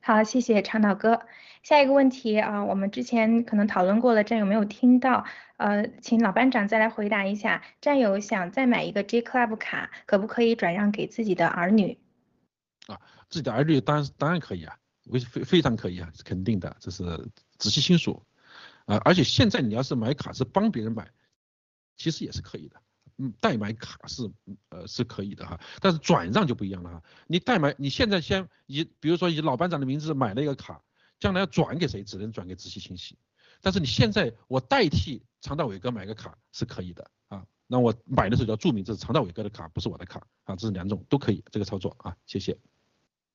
好，谢谢长岛哥。下一个问题啊，我们之前可能讨论过了，战友没有听到，呃，请老班长再来回答一下。战友想再买一个 J Club 卡，可不可以转让给自己的儿女？啊，自己的儿女当然当然可以啊，非非非常可以啊，是肯定的，这是直系亲属啊。而且现在你要是买卡是帮别人买，其实也是可以的。嗯，代买卡是呃是可以的哈，但是转让就不一样了哈。你代买，你现在先以比如说以老班长的名字买了一个卡，将来要转给谁，只能转给直系亲戚。但是你现在我代替常大伟哥买个卡是可以的啊，那我买的时候要注明这是常大伟哥的卡，不是我的卡啊，这是两种都可以这个操作啊，谢谢。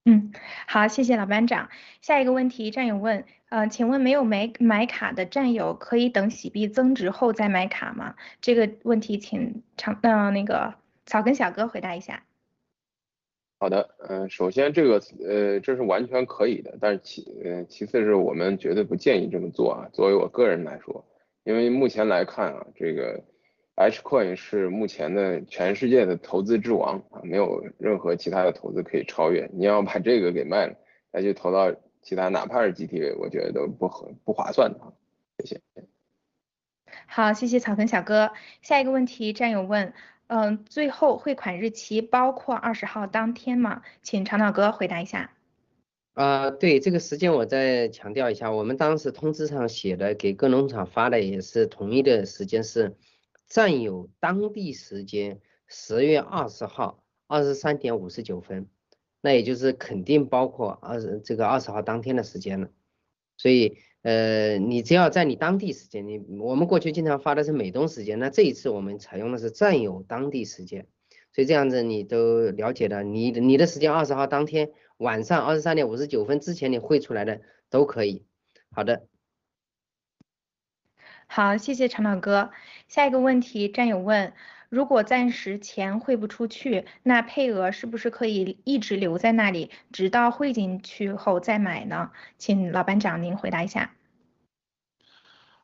嗯，好，谢谢老班长。下一个问题，战友问，呃，请问没有买买卡的战友可以等洗币增值后再买卡吗？这个问题请长，呃，那个草根小哥回答一下。好的，嗯，首先这个呃这是完全可以的，但是其呃其次是我们绝对不建议这么做啊。作为我个人来说，因为目前来看啊，这个 H coin 是目前的全世界的投资之王啊，没有任何其他的投资可以超越。你要把这个给卖了，再去投到其他，哪怕是 GTV，我觉得都不合不划算的。谢谢。好，谢谢草根小哥。下一个问题，战友问，嗯，最后汇款日期包括二十号当天吗？请长岛哥回答一下。啊，对，这个时间我再强调一下，我们当时通知上写的，给各农场发的也是统一的时间是占有当地时间十月二十号二十三点五十九分，那也就是肯定包括二十这个二十号当天的时间了，所以。呃，你只要在你当地时间，你我们过去经常发的是美东时间，那这一次我们采用的是占有当地时间，所以这样子你都了解了，你你的时间二十号当天晚上二十三点五十九分之前你汇出来的都可以。好的，好，谢谢长岛哥。下一个问题，战友问，如果暂时钱汇不出去，那配额是不是可以一直留在那里，直到汇进去后再买呢？请老班长您回答一下。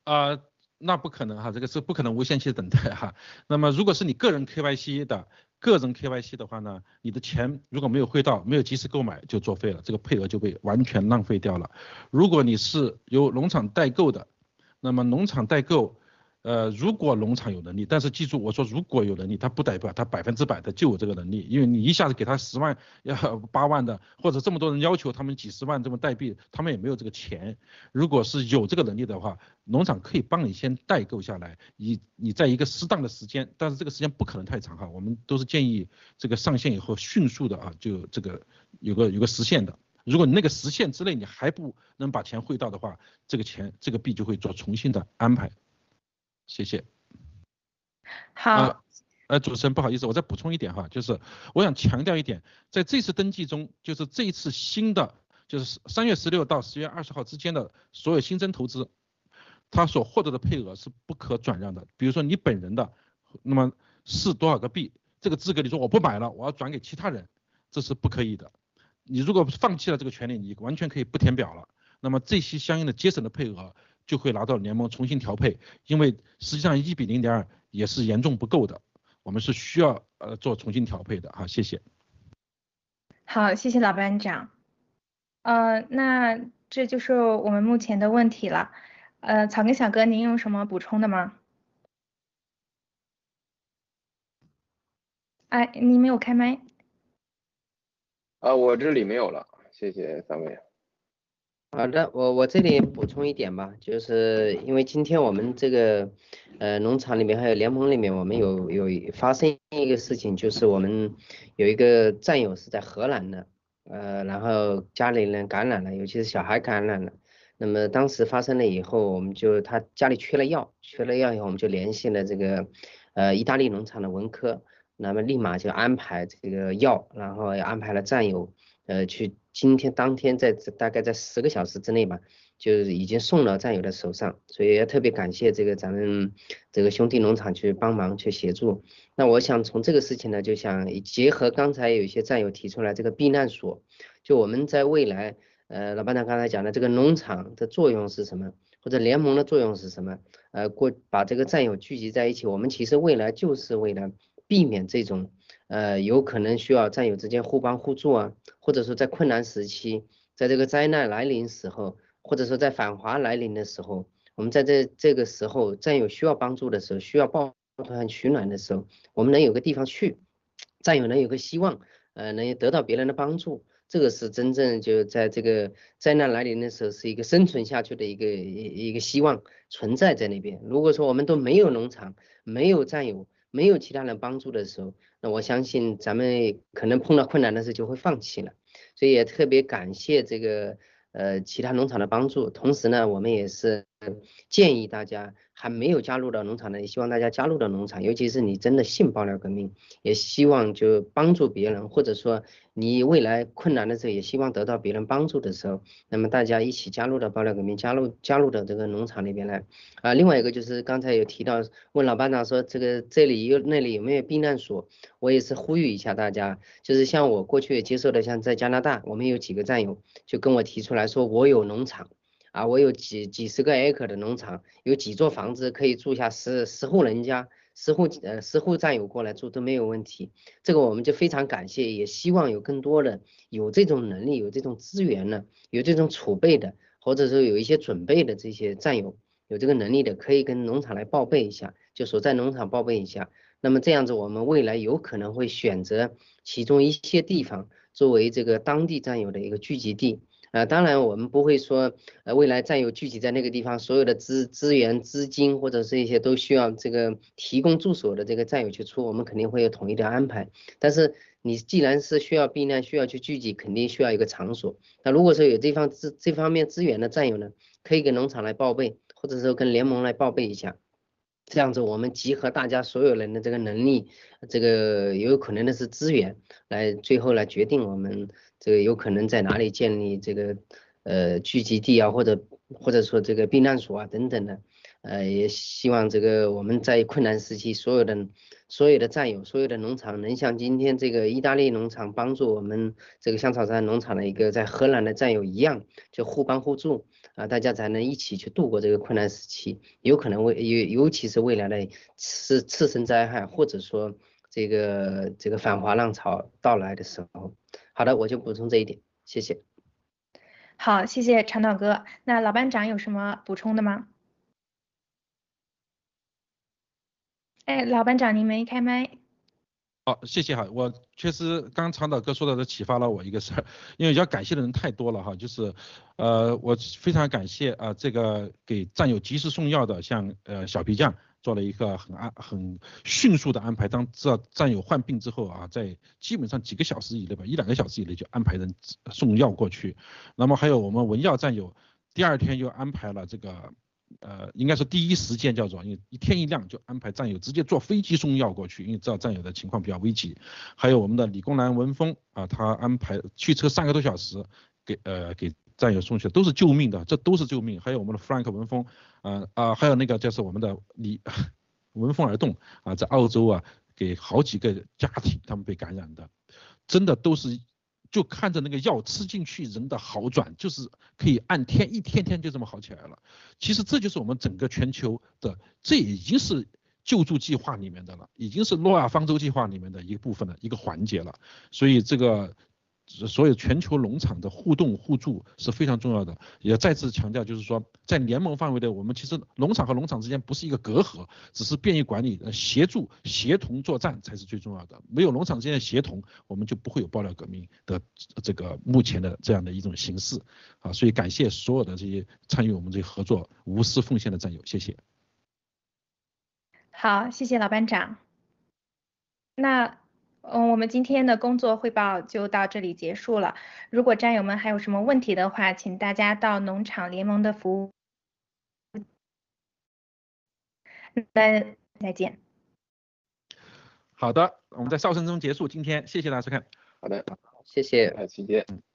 啊，那不可能哈，这个是不可能无限期等待哈。那么如果是你个人 KYC 的个人 KYC 的话呢，你的钱如果没有汇到，没有及时购买就作废了，这个配额就被完全浪费掉了。如果你是由农场代购的，那么农场代购。呃，如果农场有能力，但是记住我说如果有能力，他不代表他百分之百的就有这个能力，因为你一下子给他十万要八万的，或者这么多人要求他们几十万这么代币，他们也没有这个钱。如果是有这个能力的话，农场可以帮你先代购下来，你你在一个适当的时间，但是这个时间不可能太长哈，我们都是建议这个上线以后迅速的啊，就这个有个有个实现的。如果你那个时限之内你还不能把钱汇到的话，这个钱这个币就会做重新的安排。谢谢。好。呃，主持人不好意思，我再补充一点哈，就是我想强调一点，在这次登记中，就是这一次新的，就是三月十六到十月二十号之间的所有新增投资，他所获得的配额是不可转让的。比如说你本人的，那么是多少个币，这个资格你说我不买了，我要转给其他人，这是不可以的。你如果放弃了这个权利，你完全可以不填表了。那么这些相应的节省的配额。就会拿到联盟重新调配，因为实际上一比零点二也是严重不够的，我们是需要呃做重新调配的哈，谢谢。好，谢谢老班长。呃，那这就是我们目前的问题了。呃，草根小哥，您有什么补充的吗？哎，你没有开麦。啊，我这里没有了，谢谢三位。好的，我我这里补充一点吧，就是因为今天我们这个呃农场里面还有联盟里面，我们有有发生一个事情，就是我们有一个战友是在荷兰的，呃，然后家里人感染了，尤其是小孩感染了。那么当时发生了以后，我们就他家里缺了药，缺了药以后，我们就联系了这个呃意大利农场的文科，那么立马就安排这个药，然后也安排了战友呃去。今天当天在大概在十个小时之内吧，就是已经送到战友的手上，所以要特别感谢这个咱们这个兄弟农场去帮忙去协助。那我想从这个事情呢，就想结合刚才有一些战友提出来这个避难所，就我们在未来，呃，老班长刚才讲的这个农场的作用是什么，或者联盟的作用是什么？呃，过把这个战友聚集在一起，我们其实未来就是为了避免这种。呃，有可能需要战友之间互帮互助啊，或者说在困难时期，在这个灾难来临时候，或者说在反华来临的时候，我们在这这个时候，战友需要帮助的时候，需要抱团取暖的时候，我们能有个地方去，战友能有个希望，呃，能得到别人的帮助，这个是真正就在这个灾难来临的时候，是一个生存下去的一个一一个希望存在在那边。如果说我们都没有农场，没有战友。没有其他人帮助的时候，那我相信咱们可能碰到困难的时候就会放弃了。所以也特别感谢这个呃其他农场的帮助。同时呢，我们也是建议大家还没有加入到农场的，也希望大家加入到农场，尤其是你真的信爆料革命，也希望就帮助别人，或者说你未来困难的时候，也希望得到别人帮助的时候，那么大家一起加入到爆料革命，加入加入到这个农场里边来。啊，另外一个就是刚才有提到，问老班长说这个这里有那里有没有避难所，我也是呼吁一下大家，就是像我过去也接受的，像在加拿大，我们有几个战友就跟我提出来说，我有农场。啊，我有几几十个 acre 的农场，有几座房子可以住下十十户人家，十户呃十户战友过来住都没有问题。这个我们就非常感谢，也希望有更多的有这种能力、有这种资源呢，有这种储备的，或者说有一些准备的这些战友，有这个能力的，可以跟农场来报备一下，就所在农场报备一下。那么这样子，我们未来有可能会选择其中一些地方作为这个当地战友的一个聚集地。啊，当然我们不会说，呃，未来战友聚集在那个地方，所有的资资源、资金或者是一些都需要这个提供住所的这个战友去出，我们肯定会有统一的安排。但是你既然是需要避难、需要去聚集，肯定需要一个场所。那如果说有这方资这方面资源的战友呢，可以跟农场来报备，或者说跟联盟来报备一下，这样子我们集合大家所有人的这个能力，这个有可能的是资源，来最后来决定我们。这个有可能在哪里建立这个呃聚集地啊，或者或者说这个避难所啊等等的，呃也希望这个我们在困难时期，所有的所有的战友，所有的农场能像今天这个意大利农场帮助我们这个香草山农场的一个在荷兰的战友一样，就互帮互助啊，大家才能一起去度过这个困难时期。有可能未尤尤其是未来的次次生灾害，或者说这个这个反华浪潮到来的时候。好的，我就补充这一点，谢谢。好，谢谢长岛哥。那老班长有什么补充的吗？哎，老班长，您没开麦。好，谢谢哈。我确实刚长岛哥说的都启发了我一个事儿，因为要感谢的人太多了哈，就是呃，我非常感谢啊，这个给战友及时送药的，像呃小皮匠。做了一个很安很迅速的安排，当知道战友患病之后啊，在基本上几个小时以内吧，一两个小时以内就安排人送药过去。那么还有我们文耀战友，第二天又安排了这个呃，应该是第一时间叫做，因为一天一亮就安排战友直接坐飞机送药过去，因为知道战友的情况比较危急。还有我们的理工男文峰啊，他安排驱车三个多小时给呃给。战友送去的都是救命的，这都是救命。还有我们的 Frank 文峰，啊啊，还有那个就是我们的李闻风而动啊，在澳洲啊，给好几个家庭他们被感染的，真的都是就看着那个药吃进去人的好转，就是可以按天一天天就这么好起来了。其实这就是我们整个全球的，这已经是救助计划里面的了，已经是诺亚方舟计划里面的一部分的一个环节了。所以这个。所有全球农场的互动互助是非常重要的，也再次强调，就是说在联盟范围内，我们其实农场和农场之间不是一个隔阂，只是便于管理，协助协同作战才是最重要的。没有农场之间的协同，我们就不会有爆料革命的这个目前的这样的一种形式啊。所以感谢所有的这些参与我们这个合作、无私奉献的战友，谢谢。好，谢谢老班长。那。嗯，我们今天的工作汇报就到这里结束了。如果战友们还有什么问题的话，请大家到农场联盟的服务。那再见。好的，我们在哨声中结束今天，谢谢大家收看。好的，谢谢，再见。是。